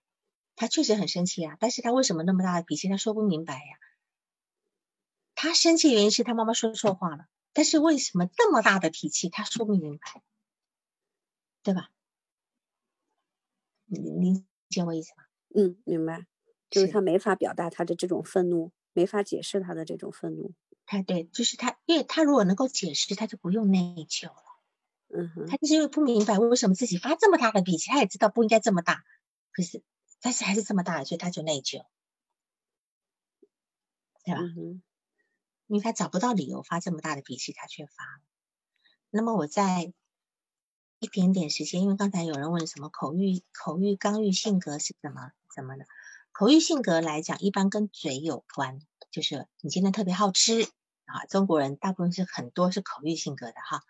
[SPEAKER 1] 他确实很生气啊，但是他为什么那么大的脾气？他说不明白呀。他生气原因是他妈妈说错话了，但是为什么这么大的脾气？他说不明白，对吧？你理解我意思吗？
[SPEAKER 2] 嗯，明白。就是他没法表达他的这种愤怒，没法解释他的这种愤怒。
[SPEAKER 1] 他对，就是他，因为他如果能够解释，他就不用内疚了。
[SPEAKER 2] 嗯哼，
[SPEAKER 1] 他就是因为不明白为什么自己发这么大的脾气，他也知道不应该这么大，可是但是还是这么大，所以他就内疚，对吧？
[SPEAKER 2] 嗯
[SPEAKER 1] 因为他找不到理由发这么大的脾气，他却发了。那么我在一点点时间，因为刚才有人问什么口欲、口欲、刚欲性格是怎么怎么的。口欲性格来讲，一般跟嘴有关，就是你今天特别好吃啊。中国人大部分是很多是口欲性格的哈，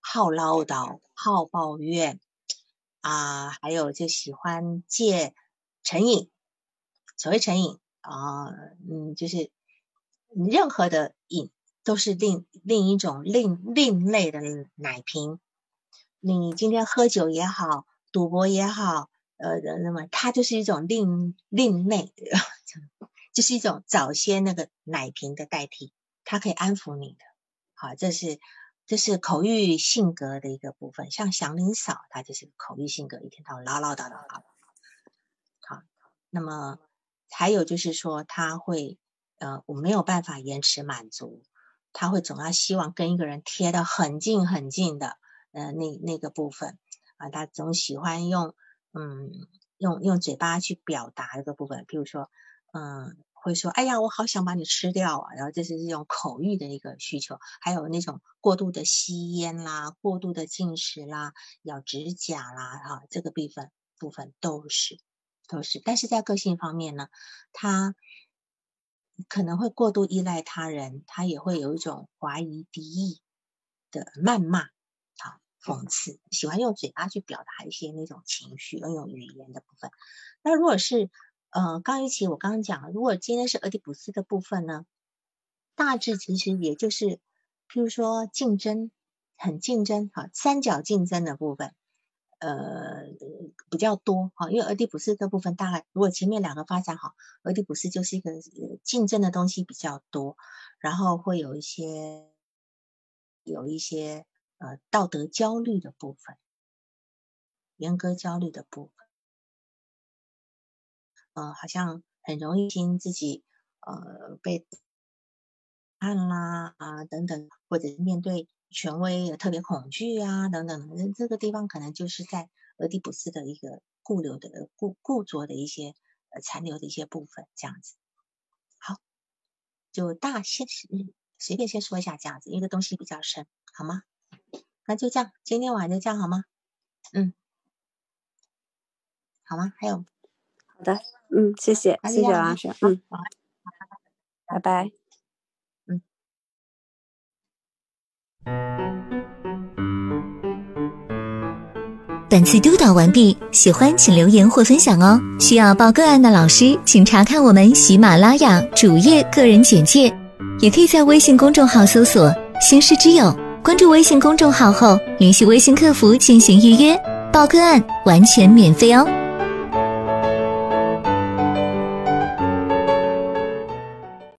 [SPEAKER 1] 好唠叨、好抱怨啊，还有就喜欢借成瘾。所谓成瘾啊，嗯，就是任何的瘾都是另另一种另另类的奶瓶。你今天喝酒也好，赌博也好。呃，那么它就是一种另另类，就是一种早先那个奶瓶的代替，它可以安抚你的。好，这是这是口欲性格的一个部分。像祥林嫂，她就是口欲性格，一天到晚唠唠叨叨叨。好，那么还有就是说，他会呃，我没有办法延迟满足，他会总要希望跟一个人贴得很近很近的，呃，那那个部分啊，他总喜欢用。嗯，用用嘴巴去表达一个部分，比如说，嗯，会说，哎呀，我好想把你吃掉啊，然后这是这种口欲的一个需求，还有那种过度的吸烟啦，过度的进食啦，咬指甲啦，哈，这个部分部分都是都是，但是在个性方面呢，他可能会过度依赖他人，他也会有一种怀疑敌意的谩骂。讽刺，喜欢用嘴巴去表达一些那种情绪，用用语言的部分。那如果是呃，刚一起我刚刚讲了，如果今天是俄狄浦斯的部分呢，大致其实也就是，譬如说竞争，很竞争，哈，三角竞争的部分，呃，比较多，哈，因为俄狄浦斯这部分大概如果前面两个发展好，俄狄浦斯就是一个竞争的东西比较多，然后会有一些，有一些。呃，道德焦虑的部分，严格焦虑的部分，呃，好像很容易听自己呃被按啦啊等等，或者面对权威特别恐惧啊等等，那这个地方可能就是在俄狄浦斯的一个固留的固固着的一些呃残留的一些部分，这样子。好，就大先随便先说一下这样子，因为东西比较深，好吗？那就这样，今天晚上就这样好吗？嗯，好吗？还有，
[SPEAKER 2] 好的，嗯，谢谢，谢谢老师，嗯，好，拜拜，
[SPEAKER 1] 嗯。
[SPEAKER 3] 本次督导完毕，喜欢请留言或分享哦。需要报个案的老师，请查看我们喜马拉雅主页个人简介，也可以在微信公众号搜索“星师之友”。关注微信公众号后，联系微信客服进行预约，报个案完全免费哦。